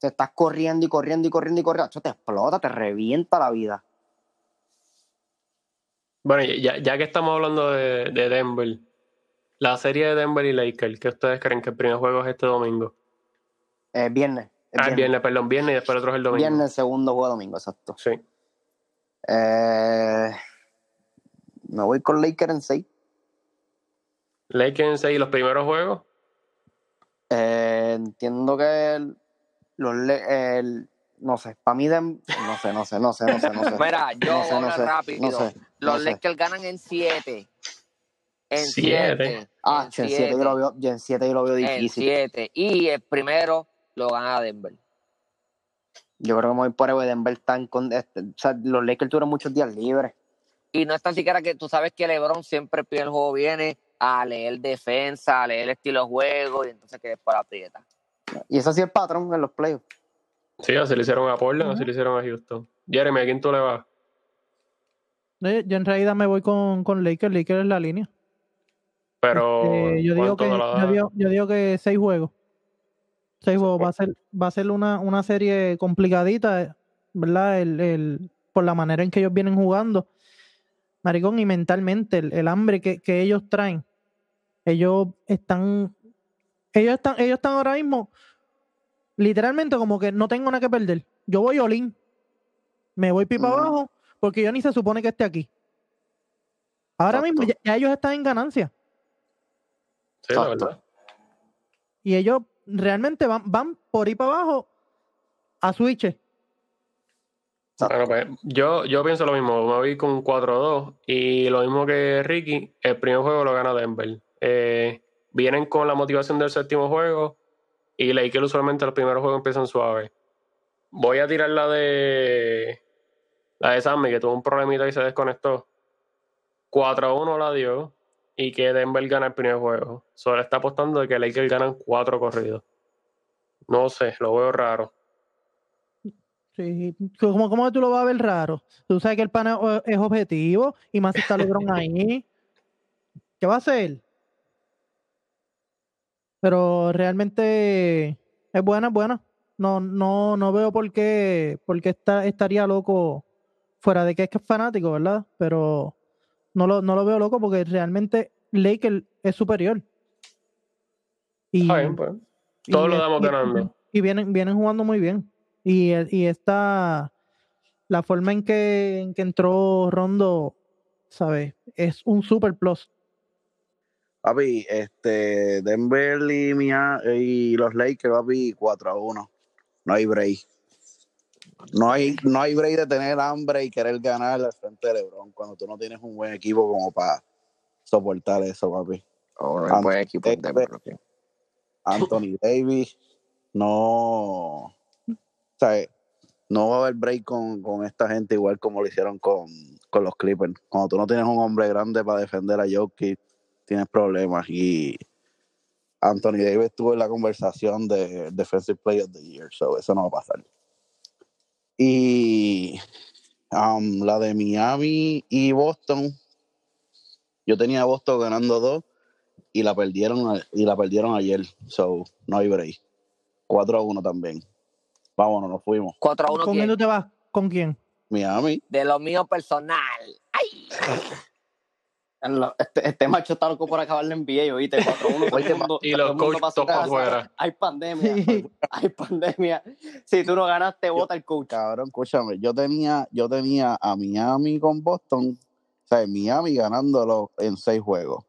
Te estás corriendo y corriendo y corriendo y corriendo. Te explota, te revienta la vida. Bueno, ya, ya que estamos hablando de, de Denver, la serie de Denver y Lakers, ¿qué ustedes creen que el primer juego es este domingo? Es viernes. es Ah, el viernes, perdón, viernes y después el otro es el domingo. Viernes, segundo juego domingo, exacto. Sí. Eh, me voy con Lakers en 6. Lakers en seis, los primeros juegos. Eh, entiendo que el- los el- no sé, para mí Dem- no sé, no sé, no sé, no sé, no sé. Mira, yo no sé, no rápido. no sé, no Los sé. Lakers ganan en 7. En Siete. 7. Ah, en 7 yo lo veo, yo en 7 yo lo veo En difícil. 7. Y el primero lo gana Denver. Yo creo que me voy por el Denver está en con- este, o sea, los Lakers tuvieron muchos días libres. Y no es tan siquiera que tú sabes que LeBron siempre el primer juego viene a leer defensa, a leer el estilo de juego y entonces que después la aprieta. Y ha sido el patrón en los playoffs. Sí, así le hicieron a Portland, así Ujú. le hicieron a Houston. Jeremy, ¿a quién tú le vas? Eh, Yo en realidad me voy con, con Lakers. Lakers es la línea. Pero Este, yo, digo ¿cuánto que, yo, digo, yo digo que seis juegos. Seis juegos. Va a ser, va a ser una, una serie complicadita, ¿verdad? El, el, por la manera en que ellos vienen jugando. Maricón, y mentalmente, el, el hambre que, que ellos traen. Ellos están. Ellos están, ellos están ahora mismo. Literalmente como que no tengo nada que perder. Yo voy olín. Me voy pipa abajo porque yo ni se supone que esté aquí. Ahora mismo ya, ya ellos están en ganancia. Sí, la verdad. Y ellos realmente van, van por ir para abajo a Switch. Bueno, pues, yo, yo pienso lo mismo, me voy con 4-2 y lo mismo que Ricky, el primer juego lo gana Denver. Eh, vienen con la motivación del séptimo juego y Lakers usualmente los primeros juegos empiezan suaves. Voy a tirar la de la de Sammy que tuvo un problemita y se desconectó. 4-1 la dio y que Denver gana el primer juego. Solo está apostando de que Lakers ganan 4 corridos. No sé, lo veo raro. Sí. ¿Cómo, ¿Cómo tú lo vas a ver raro? Tú sabes que el pana eh, es objetivo y más si está LeBron ahí. ¿Qué va a hacer? Pero realmente es buena, es buena. No, no, no veo por qué, por qué está, estaría loco fuera de que es que es fanático, ¿verdad? Pero no lo, no lo veo loco porque realmente Lakers es superior. Y, pues. y Todos lo damos ganando. Y vienen, vienen jugando muy bien. Y, y esta, la forma en que, en que entró Rondo, ¿sabes? Es un super plus. Papi, este, Denver y, Mia- y los Lakers, papi, 4 a 1. No hay break. No hay, no hay break de tener hambre y querer ganar al frente de LeBron cuando tú no tienes un buen equipo como para soportar eso, papi. O no buen equipo en Denver. Anthony Davis, no, o sea, no va a haber break con, con esta gente igual como lo hicieron con, con los Clippers. Cuando tú no tienes un hombre grande para defender a Jokic, tienes problemas. Y Anthony Davis estuvo en la conversación de Defensive Player of the Year, so eso no va a pasar. Y um, la de Miami y Boston, yo tenía a Boston ganando dos y la perdieron y la perdieron ayer, so no hay break. 4 a 1 también. Vámonos, nos fuimos. 4 a 1 ¿Con quién quién? tú te vas? ¿Con quién? Miami, De lo mío personal. ¡Ay! Este, este macho está loco por acabar la NBA, oíste, 4-1. todo el mundo- Y los el mundo coach pa' su todos para casa. afuera. Hay pandemia, Sí. hay pandemia. Si tú no ganaste, vota el coach. cabrón, escúchame, yo tenía, yo tenía a Miami con Boston, o sea, Miami ganándolo en seis juegos.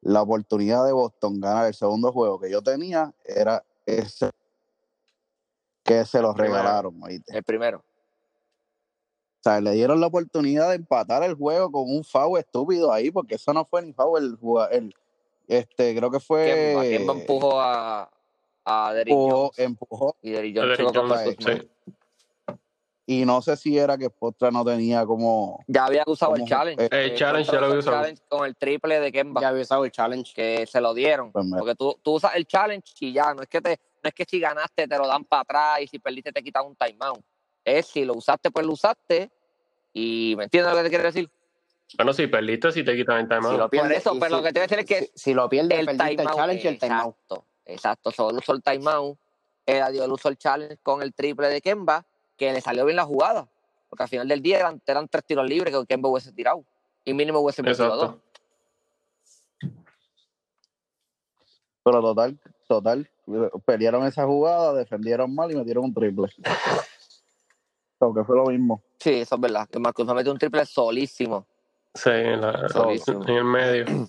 La oportunidad de Boston ganar el segundo juego que yo tenía era ese que se los regalaron, ¿oíste? El primero. O sea, le dieron la oportunidad de empatar el juego con un foul estúpido ahí, porque eso no fue ni foul el el este, creo que fue Kemba, Kemba empujó a, a Derrick empujó, Jones. empujó, Y Derrick Jones chocó con Smart. sí. y no sé si era que Postra no tenía como Ya había usado el ¿Cómo? challenge. Eh, El Eh, challenge Contra ya lo había el usado. challenge Con el triple de Kemba. Ya había usado el challenge. que se lo dieron. Pues Porque tú, tú usas el challenge y ya, no es que te, no es que si ganaste te lo dan para atrás y si perdiste te quitan un timeout. Es si lo usaste, pues lo usaste. Y ¿me entiendes lo que te quiero decir? Bueno, si perdiste, si te quitan el timeout. Si lo pierdes, eso, y pero si- lo que te voy a decir es que si, si lo pierdes, el perdiste el timeout. challenge y el timeout. Exacto, exacto. Solo usó el timeout. Él él usó el challenge con el triple de Kemba, que le salió bien la jugada. Porque al final del día eran, eran tres tiros libres que Kemba hubiese tirado. Y mínimo hubiese metido dos. Pero total, total, pelearon esa jugada, defendieron mal y metieron un triple. Aunque fue lo mismo. Sí, eso es verdad. Que Marcus me metió un triple solísimo. Sí, en, la- Solísimo. en el medio.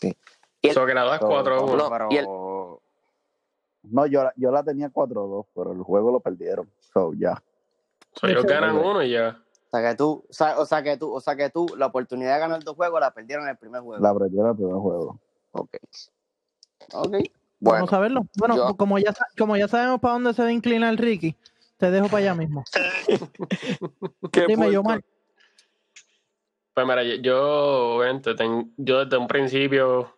Sí. Y el- Eso que la das So, 4 a 1. no, pero y el- No, yo, la- yo la tenía 4-2, pero el juego lo perdieron. So, ya. ellos ganan uno y ya. O sea que tú, o sea, o sea que tú, o sea que tú, la oportunidad de ganar dos juegos la perdieron en el primer juego. La perdieron el primer juego. Ok. Ok. Bueno, Vamos a verlo. Bueno, yo- como, ya, como ya sabemos para dónde se va a inclinar Ricky, te dejo para allá mismo. Dime, yo mal. Pues mira, yo- yo, obviamente, ten- yo desde un principio,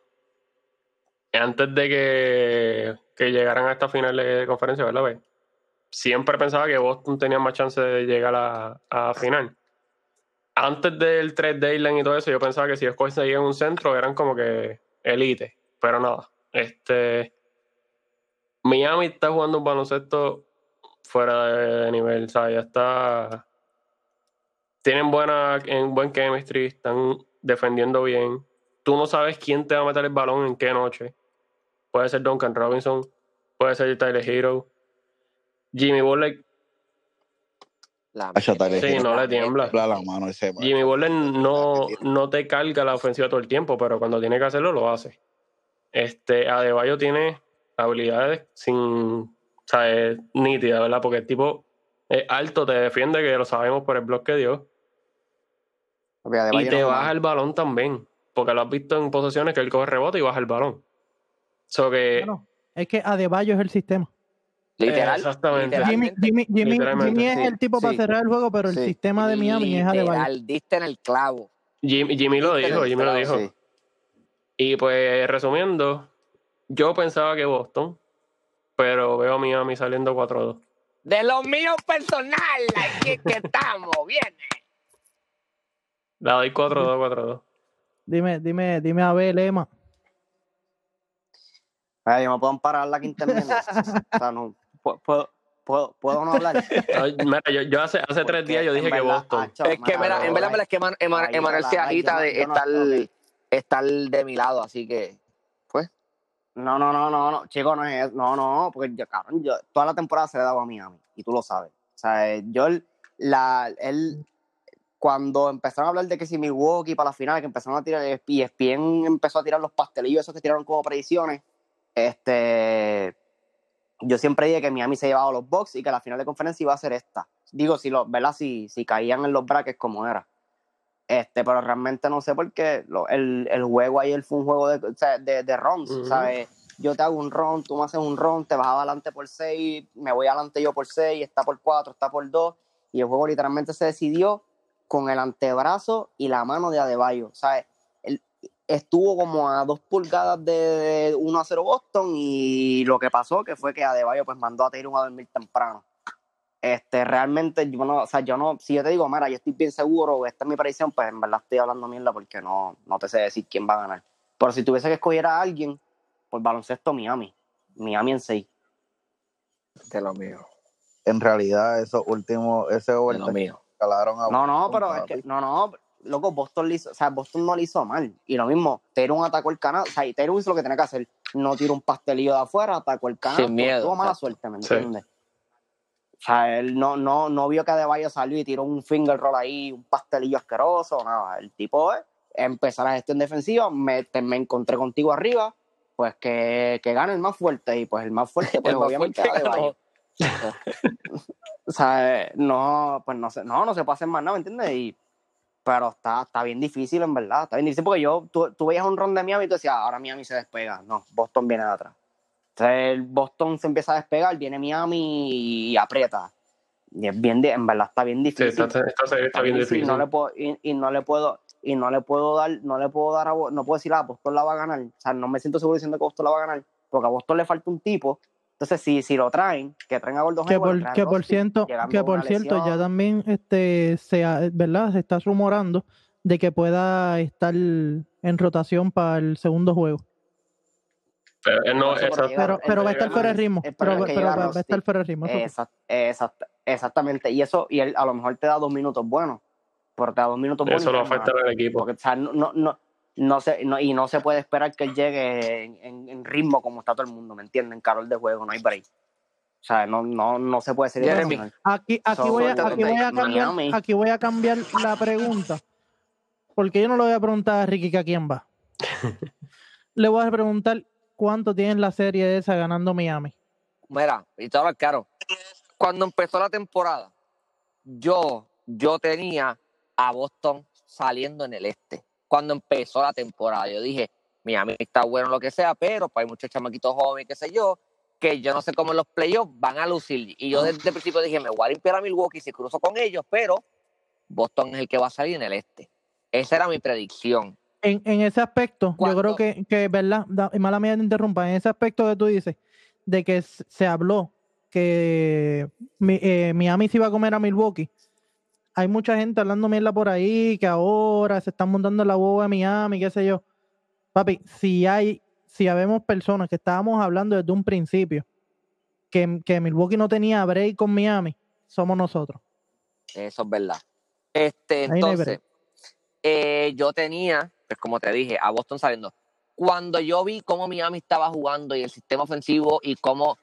antes de que, que llegaran a esta final de conferencia, ¿verdad? Pues, siempre pensaba que Boston tenía más chance de llegar a, a final. antes del 3 deadline y todo eso, yo pensaba que si ellos conseguían un centro eran como que elite, pero nada. Este Miami está jugando un baloncesto fuera de nivel, o sea, ya está tienen buena en buen chemistry, están defendiendo bien. Tú no sabes quién te va a meter el balón en qué noche. Puede ser Duncan Robinson, puede ser Tyler Hero. Jimmy Butler La Sí, Hero no le tiembla. La mano ese. Jimmy Butler no, no te carga la ofensiva todo el tiempo, pero cuando tiene que hacerlo, lo hace. Este, Adebayo tiene habilidades sin, o sea, es nítida, ¿verdad? Porque el tipo es alto, te defiende, que lo sabemos por el bloque que dio, y te no- baja el balón también, porque lo has visto en posiciones que él coge rebote y baja el balón. So que, Claro, es que Adebayo es el sistema. Literal. Exactamente. Jimmy, literalmente. Jimmy, Jimmy, Literalmente, Jimmy es sí, el tipo para cerrar el juego, pero el sistema de Miami es Adebayo. Literal, diste en el clavo. Jimmy, Jimmy lo dijo, Jimmy lo dijo. Sí. Y pues, resumiendo, yo pensaba que Boston, pero veo a Miami saliendo 4-2. De lo mío personal, aquí que estamos, viene. La doy 4-2, 4-2. Dime, dime, dime a ver, Lema. Ay, yo me puedo parar la quinta enmienda. o sea, no. ¿Puedo, puedo, puedo, puedo no hablar? Mira, yo, yo hace, hace tres días yo dije en que verdad, Boston. acho, Es que, mira, en verdad, es que Emanuel se agita de estar, de mi lado, así que, No, no, no, no, no, chico, no es no, no, porque yo, cabrón, yo toda la temporada se le dado a Miami y tú lo sabes. O sea, eh, yo, la, él, cuando empezaron a hablar de que si Milwaukee para la final, que empezaron a tirar, ESPN empezó a tirar los pastelillos esos que tiraron como predicciones, este, yo siempre dije que Miami se llevaba a los Bucks y que la final de conferencia iba a ser esta. Digo, si los, ¿verdad? Si, si caían en los brackets como era. Este, pero realmente no sé por qué lo- el, el juego ayer fue un juego de, de, de runs. ¿sabes? Yo te hago un run, tú me haces un run, te vas adelante por 6, me voy adelante yo por 6, está por 4, está por 2, y el juego literalmente se decidió con el antebrazo y la mano de Adebayo, ¿sabes? Él estuvo como a dos pulgadas de 1 a 0 Boston y lo que pasó que fue que Adebayo pues mandó a Tatum a dormir temprano. Este, realmente yo no, o sea, yo no, si yo te digo, mira, yo estoy bien seguro, esta es mi predicción, pues en verdad estoy hablando mierda porque no, no te sé decir quién va a ganar. Pero si tuviese que escoger a alguien, por baloncesto Miami. Miami en 6. de lo mío, En realidad, esos últimos, ese de lo mío. a No, no, pero es que, no, no, loco, Boston le hizo, o sea, Boston no le hizo mal. Y lo mismo, Tatum atacó el canal, o sea, y hizo lo que tenía que hacer. No tiró un pastelillo de afuera, atacó el canal. Sin miedo, Tuvo mala suerte, ¿me Sí. O sea, él no, no, no vio que Adebayo salió y tiró un finger roll ahí, un pastelillo asqueroso, nada. El tipo eh, empezó la gestión defensiva, me, te- me encontré contigo arriba, pues que, que gane el más fuerte. Y pues el más fuerte, pues más obviamente fuerte Adebayo. O sea, no, pues no sé, no, no se puede hacer más nada, ¿me entiendes? Y, pero está, está bien difícil, en verdad. Está bien difícil porque yo, tú, tú veías un ron de Miami y tú decías, ahora Miami se despega. No, Boston viene de atrás. Entonces, el Boston se empieza a despegar, viene Miami y aprieta. Y es bien, en verdad está bien Sí, difícil. serie está bien Y difícil. No le puedo, y, y no le puedo, y no le puedo dar, no le puedo dar a no puedo decir, ah, Boston la va a ganar. O sea, no me siento seguro diciendo que Boston la va a ganar, porque a Boston le falta un tipo. Entonces, si, si lo traen, que traen a Gordon Que por, que por llegando que por cierto, ya también este se ha- ¿verdad? Se está rumorando de que pueda estar en rotación para el segundo juego. Pero él no, pero Pero, pero va a estar el- fuera de ritmo. el Pero, va, va a estar fuera de ritmo. Exact- exact- exactamente. Y eso, y él a lo mejor te da dos minutos buenos. Pero te da dos minutos buenos. eso lo afecta al equipo. Porque, o sea, no, no, no, no se, no- y no se puede esperar que él llegue en, en- en ritmo como está todo el mundo, ¿me entienden? Carol de juego, no hay break. O sea, no, no, no se puede ser Jeremy. Aquí, aquí, So, voy a, aquí, voy a cambiar, aquí voy a cambiar la pregunta. Porque yo no le voy a preguntar a Ricky que a quién va. le voy a preguntar cuánto tiene la serie esa ganando Miami. Mira, y te claro. Cuando empezó la temporada, yo, yo tenía a Boston saliendo en el este. Cuando empezó la temporada, yo dije, Miami está bueno lo que sea, pero pues hay muchos chamaquitos jóvenes, qué sé yo, que yo no sé cómo en los playoffs van a lucir. Y yo desde el principio dije, me voy a limpiar a Milwaukee si cruzo con ellos, pero Boston es el que va a salir en el este. Esa era mi predicción. En, en ese aspecto, yo creo que, que verdad, da- y mala mía te interrumpa, en ese aspecto que tú dices, de que se habló que mi- eh, Miami se iba a comer a Milwaukee, hay mucha gente hablando mierda por ahí, que ahora se están montando la boba de Miami, qué sé yo. Papi, si hay, si habemos personas que estábamos hablando desde un principio, que, que Milwaukee no tenía break con Miami, somos nosotros. Eso es verdad. Este, no entonces, eh, yo tenía, pues como te dije, a Boston saliendo. Cuando yo vi cómo Miami estaba jugando y el sistema ofensivo y cómo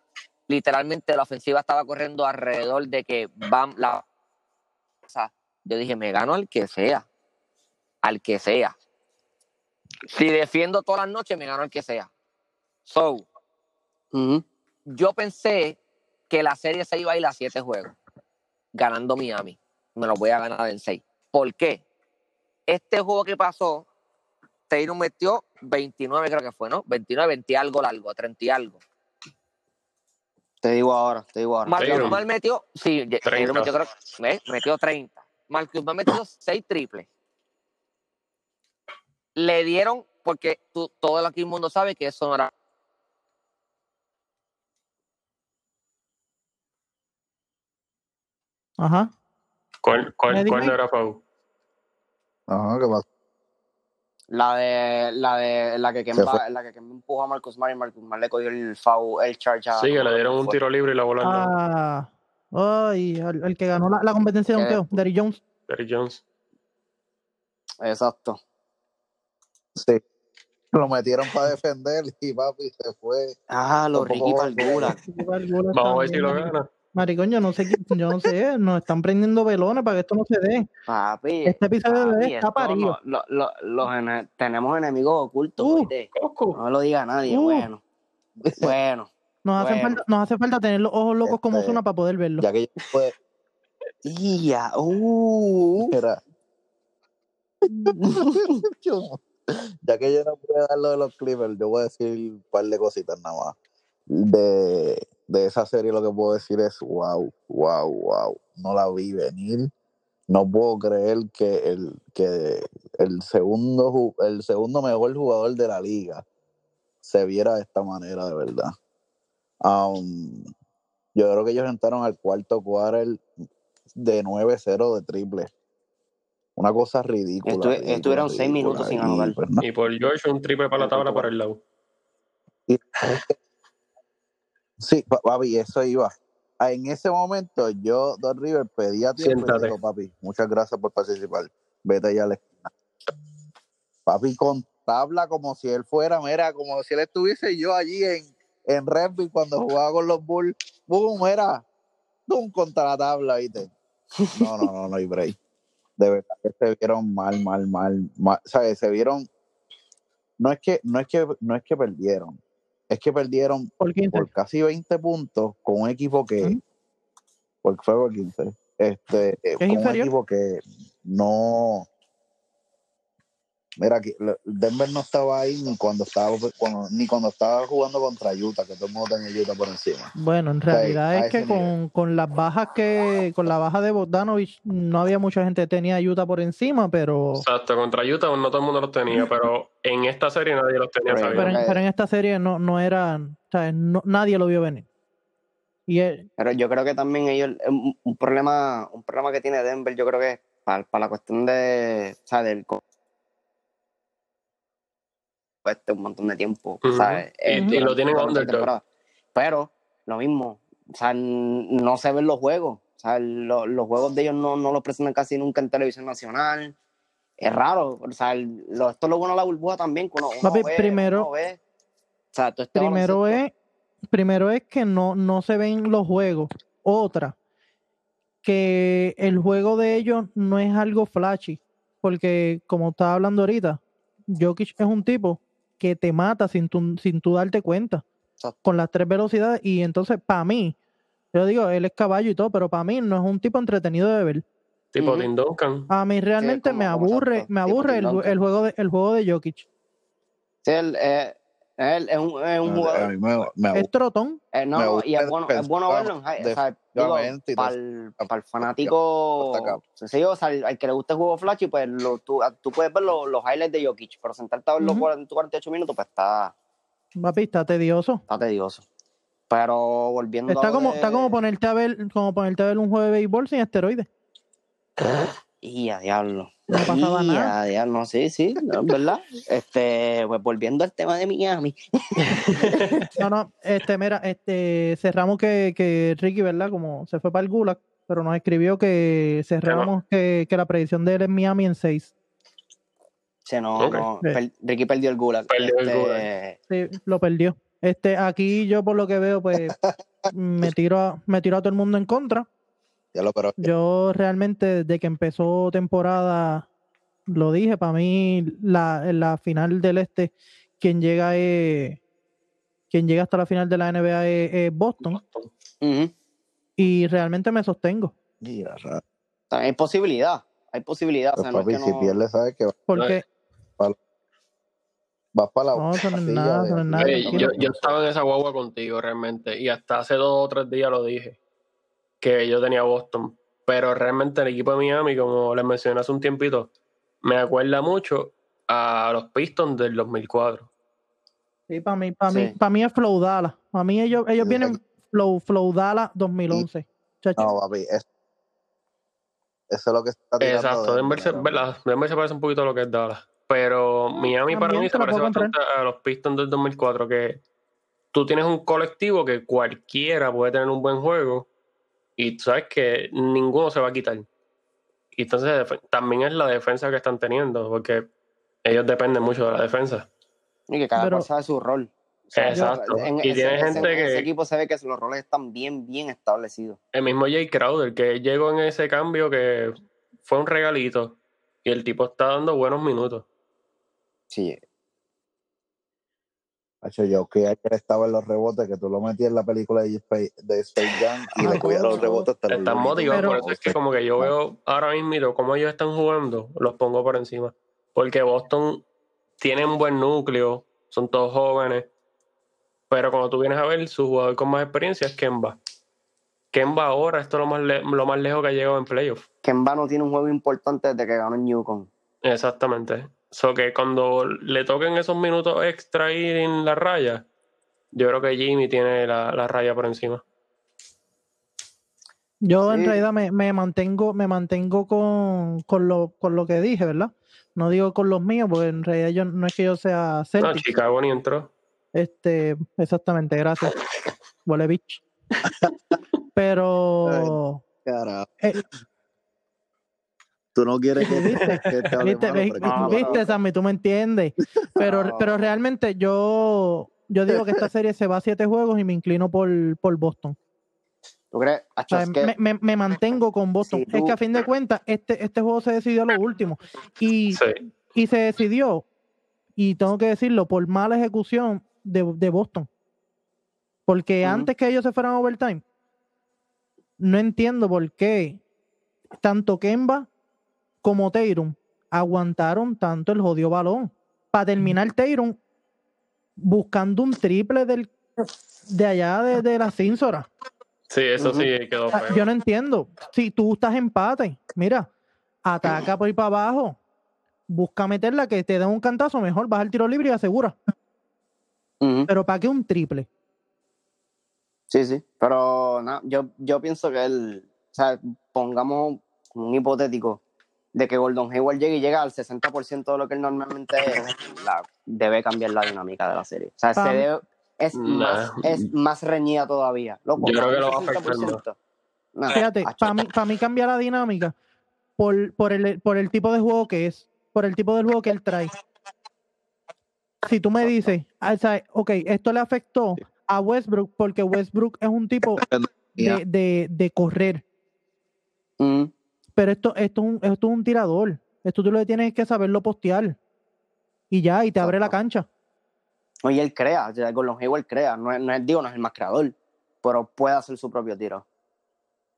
literalmente la ofensiva estaba corriendo alrededor de que Bam, la, o sea, yo dije, me gano al que sea, al que sea. Si defiendo todas las noches, me gano al que sea. So, yo pensé que la serie se iba a ir a siete juegos, ganando Miami. Me lo voy a ganar en seis. ¿Por qué? Este juego que pasó, Taylor metió 29, creo que fue, ¿no? 29, 20 y algo largo, 30 y algo. Te digo ahora, te digo ahora. Marcus. Smart metió, sí, 30. metió, creo, ¿ves? metió 30. Marcus Smart metió 6 triples. Le dieron, porque tú, todo el aquí el mundo sabe que eso no era Ajá. ¿Cuál, cuál, cuál no era foul? Ajá, ¿qué pasó? La de la de la que Kemba, la que Kemba empujó a Marcus Smart y Marcus Smart le cogió el foul, el charge a- Sí, que le dieron un tiro libre y la bola. Ah, ay, el, el que ganó la, la competencia de donkeo, Derrick Jones. Derrick Jones. Exacto. Sí. Lo metieron para defender y papi se fue. Ah, los Ricky. Vamos a ver si lo gana. Maricón, yo no sé, yo no sé, nos están prendiendo velones para que esto no se dé. Papi. Este episodio de papi, está esto parido. no- lo- lo- los ene- tenemos enemigos ocultos, Uh. No lo diga nadie, Uh. bueno. Bueno. Nos, hace falta, nos hace falta tener los ojos locos como Este, Zuna para poder verlo. Ya que yo fue, Ya, uh. yo- ya que yo no puedo dar lo de los Clippers, yo voy a decir un par de cositas nada más. De, de esa serie lo que puedo decir es wow, wow, wow. No la vi venir. No puedo creer que el, que el segundo ju- el segundo mejor jugador de la liga se viera de esta manera de verdad. Um, yo creo que ellos entraron al cuarto quarter de 9-0 de triple. Una cosa ridícula. Estu- ridícula, estuvieron seis ridícula. minutos sin Y, anotar. pues, no, Y por George un triple para la tabla para el lado. Sí, pa- papi, eso iba. Ah, En ese momento, yo, Don River, pedí a tiempo y Siéntate. le digo, papi, muchas gracias por participar. Vete ya a la esquina. Papi, con tabla como si él fuera, mira, como si él estuviese yo allí en, en Redfield cuando jugaba con los Bulls. ¡Bum! Era, ¡bum! contra la tabla, ¿viste? No, no, no, no hay break. De verdad que se vieron mal, mal, mal, mal. ¿Sabes? Se vieron. No es que, no es que, no es que perdieron. Es que perdieron Por 15. por casi 20 puntos con un equipo que fue por 15 este eh, con un equipo que no mira lo- Denver no estaba ahí ni cuando estaba cuando- ni cuando estaba jugando contra Utah que todo el mundo tenía Utah por encima. Bueno, en realidad es que con, con las bajas que, con la baja de Bogdanovich, no había mucha gente que tenía Utah por encima, pero, Exacto, contra Utah no todo el mundo los tenía, pero en esta serie nadie los tenía Pero- en, pero en esta serie no, no eran, o sea, no- nadie lo vio venir. Y él- Pero yo creo que también ellos, un, un problema, un problema que tiene Denver, yo creo que es para, la cuestión de, o sea, del este un montón de tiempo, Ujú. ¿sabes? Y- Eh, lo tienen underdog. Pero lo mismo, o sea, no se ven los juegos, o sea, lo- los juegos de ellos no, no los presentan casi nunca en televisión nacional. Es raro, o sea, el- lo, esto es lo bueno de la burbuja también, que uno, uno Papi, ve, primero- uno ve, o sea, este primero es, primero es que no, no se ven los juegos. Otra, que el juego de ellos no es algo flashy, porque como estaba hablando ahorita, Jokic es un tipo que te mata sin tú, sin tú darte cuenta, Exacto. con las tres velocidades, y entonces para mí, yo digo, él es caballo y todo, pero para mí no es un tipo entretenido de ver. Tipo. Tim Duncan. A mí realmente como- me aburre, me aburre el, el juego de, el juego de Jokic. Sí, él, eh, él es un, es un jugador mí me, me Es trotón. Eh, no, y es bueno, es bueno verlo en para el, fanático sencillo, o sea, al, al que le guste el juego flashy, pues lo, tú, tú puedes ver los, los highlights de Jokic, pero sentarte a ver los Ujú. 40 48 minutos, pues está, Papi, está tedioso. está tedioso. Pero volviendo Está a como, de- está como ponerte a ver, como ponerte a ver un juego de béisbol sin esteroides. Y a diablo. No pasaba Y nada. a diablo, sí, sí, no, verdad. Este, pues volviendo al tema de Miami. No, no, este, mira, este, cerramos que, que Ricky, ¿verdad? Como se fue para el Gulag, pero nos escribió que cerramos que, que la predicción de él es Miami en 6. Se no, no, Sí. per- Ricky perdió el gulag. Perdió el Este, gulag. Sí, lo perdió. Este, aquí yo por lo que veo, pues, me tiro a, me tiro a todo el mundo en contra. Ya lo, pero Yo realmente desde que empezó temporada, lo dije, para mí la, en la final del este, quien llega es, quien llega hasta la final de la NBA es, es Boston y realmente me sostengo. Mira, hay posibilidad. Hay posibilidad. o sea, no es que si no- sabes que Porque vas para la No, eso no es nada, de- eso no es nada, Oye, yo, yo estaba en esa guagua contigo realmente y hasta hace dos o tres días lo dije que yo tenía Boston pero realmente el equipo de Miami como les mencioné hace un tiempito me acuerda mucho a los Pistons del 2004 sí, para mí, para mí, Sí. para mí es Flow Dallas. Para mí ellos, ellos vienen Flow, Flow Dallas 2011. Chacho. No, papi, es- eso es lo que está tirando. exacto de- Denver se, ¿verdad? Denver se parece un poquito a lo que es Dallas pero Miami para mí se parece bastante a los Pistons del 2004 que tú tienes un colectivo que cualquiera puede tener un buen juego y tú sabes que ninguno se va a quitar. Y entonces también es la defensa que están teniendo, porque ellos dependen mucho de la defensa. Y que cada Pero- cual sabe su rol. O sea, Exacto. en Y ese- tiene ese- gente en que- ese equipo se ve que los roles están bien, bien establecidos. El mismo Jay Crowder, que llegó en ese cambio que fue un regalito, y el tipo está dando buenos minutos. Sí. Hacho, yo que ayer estaba en los rebotes, que tú lo metías en la película de Space, de Space Jam y Ah, le cogías los rebotes. Te Están motivados, Pero- por eso es que como que yo veo ahora mismo cómo ellos están jugando, los pongo por encima. Porque Boston tiene un buen núcleo, son todos jóvenes, pero cuando tú vienes a ver, su jugador con más experiencia es Kemba. Kemba ahora, esto es lo más, le- lo más lejos que ha llegado en playoff. Kemba no tiene un juego importante desde que ganó en Newcomb. Exactamente. So que cuando le toquen esos minutos extra ahí en la raya, yo creo que Jimmy tiene la, la raya por encima. Yo en realidad me, me mantengo, me mantengo con, con, lo, con lo que dije, ¿verdad? No digo con los míos, porque en realidad yo, no es que yo sea No, Celtic. Chicago ni entró. Este, exactamente, gracias. Bitch. Pero Carajo. eh, Tú no quieres que, ¿Viste? que te hable viste, malo, No, Sammy, tú me entiendes. Pero, No. pero realmente yo, yo digo que esta serie se va a siete juegos y me inclino por, por Boston. ¿Tú crees? O sea, me, me- me mantengo con Boston. Si Es que a fin de cuentas, este, este juego se decidió a lo último. Y, Sí. y se decidió, y tengo que decirlo, por mala ejecución de, de Boston. Porque antes que ellos se fueran a overtime, no entiendo por qué tanto Kemba como Tatum aguantaron tanto el jodido balón. Para terminar, Tatum buscando un triple del, de allá de, de la Cínsora. Sí, eso sí quedó sea, feo. Yo no entiendo. Si tú estás empate, mira, ataca por ahí para abajo. Busca meterla que te den un cantazo, mejor vas al tiro libre y asegura. Pero ¿para qué un triple? Sí, sí. Pero no, yo, yo pienso que él, o sea, pongamos un hipotético de que Gordon Hayward llegue y llega al 60% de lo que él normalmente es, la- debe cambiar la dinámica de la serie. O sea, se debe- es, Nah. más, es más reñida todavía. Loco, Yo creo que lo va a un afectar 60%. Nah, Fíjate, para mí, para mí cambia la dinámica por, por, el, por el tipo de juego que es, por el tipo de juego que él trae. Si tú me dices, ah, o sea, ok, esto le afectó a Westbrook porque Westbrook es un tipo de, de, de correr. ujú. Pero esto, esto, es un, esto es un tirador. Esto tú lo que tienes que saberlo postear. Y ya, y te abre la cancha. Oye, él crea, o sea, Gordon Hayward crea, no es, no es- digo, no es el más creador, pero puede hacer su propio tiro.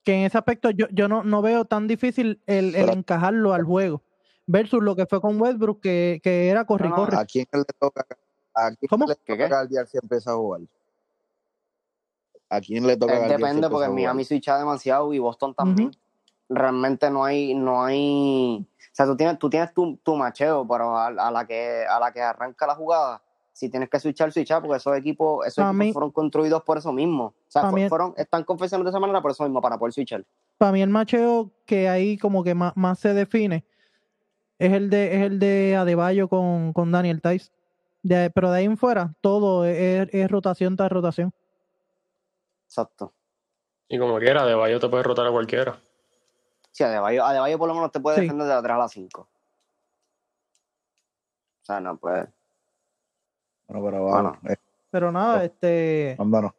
Que en ese aspecto yo, yo no, no veo tan difícil el, el Pero- encajarlo al juego. Versus lo que fue con Westbrook, que, que era corre No, corre. ¿A quién le toca? ¿A quién ¿Cómo? le ¿Qué, toca qué? guardiar si empieza a jugar? ¿A quién le toca Eh, depende porque? Miami switcha demasiado y Boston también. Realmente no hay, no hay, o sea, tú tienes, tú tienes tu, tu macheo, pero a, a la que, a la que arranca la jugada, si tienes que switchar, switchar, porque esos equipos, esos equipos mí- fueron construidos por eso mismo. O sea, fueron, están confeccionados de esa manera por eso mismo, para poder switchar. para mí el macheo que ahí como que más, más se define es el de es el de Adebayo con, con Daniel Tice. De- pero de ahí en fuera, todo es, es rotación tras rotación. Exacto. Y como quiera, de Bayo te puede rotar a cualquiera. Sí, Adebayo, Adebayo por lo menos te puede Sí. defender de la 3 a la 5. O sea, no puede. Bueno, pero Bueno. eh, Pero nada, este, vámonos.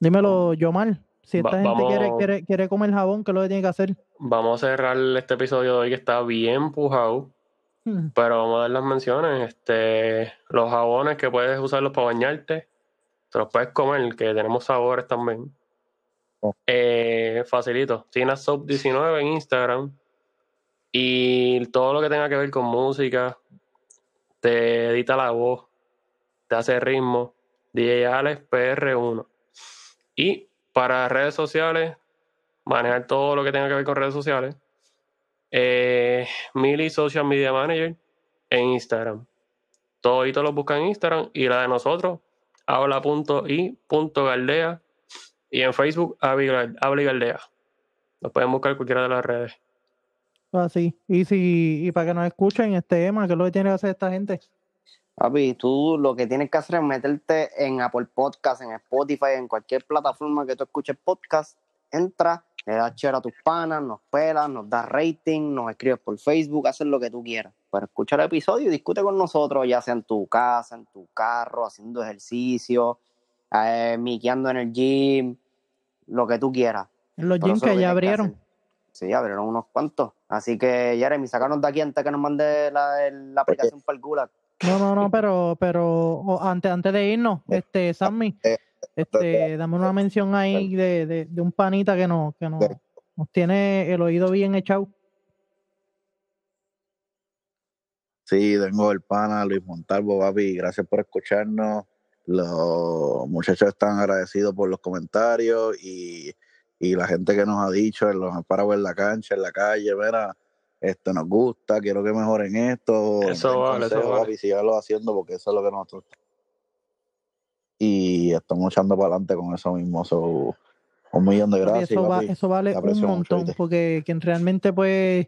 dímelo, Yomar. Si esta Va- gente vamos- quiere, quiere, quiere comer jabón, ¿qué es lo que tiene que hacer? Vamos a cerrar este episodio de hoy que está bien pujado. Hmm. Pero vamos a dar las menciones. Este, los jabones que puedes usarlos para bañarte, te los puedes comer, que tenemos sabores también. Oh. Eh, facilito. Tina Soap 19 en Instagram. Y todo lo que tenga que ver con música, te edita la voz, te hace ritmo. DJ Alex PR1. Y para redes sociales, manejar todo lo que tenga que ver con redes sociales. Eh, Mili Social Media Manager en Instagram. Todito lo buscan en Instagram y la de nosotros, habla.i.galdea y en Facebook, Habla y Galdea. Nos pueden buscar cualquiera de las redes. Así. Y si, y para que nos escuchen, este Emma, ¿qué es lo que tiene que hacer esta gente? Papi, tú lo que tienes que hacer es meterte en Apple Podcast, en Spotify, en cualquier plataforma que tú escuches podcast. Entra, le das share a tus panas, nos pelas, nos das rating, nos escribes por Facebook, haces lo que tú quieras. Pero escucha el episodio y discute con nosotros, ya sea en tu casa, en tu carro, haciendo ejercicio, eh, miqueando en el gym, lo que tú quieras. En los gyms que ya abrieron. hacer. Sí, abrieron unos cuantos. Así que, Jeremy, sacarnos de aquí antes que nos mande la, aplicación para el Gulag. No, no, no, pero, pero o- antes, antes de irnos, este, Sammy, Eh, este, dame una mención ahí de, de, de un panita que nos, que nos, nos tiene el oído bien echado. Sí, tengo el pana Luis Montalvo, papi. Gracias por escucharnos. Los muchachos están agradecidos por los comentarios y, y la gente que nos ha dicho, en los parados en la cancha, en la calle, mira, este nos gusta, quiero que mejoren esto. Eso vale, eso vale. papi, síganlo haciendo porque eso es lo que nosotros. Y estamos echando para adelante con eso mismo. so, un millón de gracias. eso, va- eso vale un mucho, montón, porque quien realmente pues,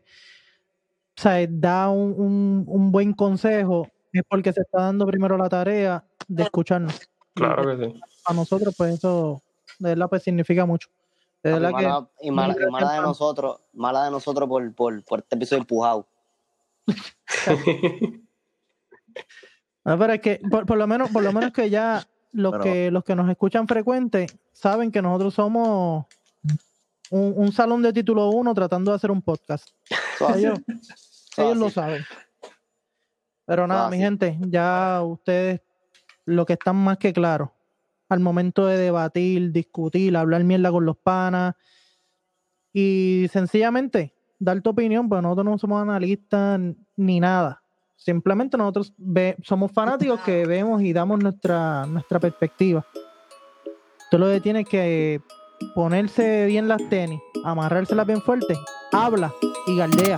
o sea, da un, un, un buen consejo es porque se está dando primero la tarea de escucharnos. Y Claro que sí. a nosotros, pues eso, de verdad, pues significa mucho. De verdad que mala- y, mala, y mala de nosotros, mala de nosotros por, por, por este episodio empujado. Ah, pero es que por, por lo menos, por lo menos que ya los Pero- que los que nos escuchan frecuente saben que nosotros somos un, un salón de título 1 tratando de hacer un podcast. Ellos, ellos lo saben. Pero nada, mi gente, ya ustedes lo que están más que claros al momento de debatir, discutir, hablar mierda con los panas y sencillamente dar tu opinión, pues nosotros no somos analistas ni nada. Simplemente nosotros somos fanáticos que vemos y damos nuestra, nuestra perspectiva. Tú lo que tienes que ponerse bien las tenis, amarrárselas bien fuerte, habla y galdea.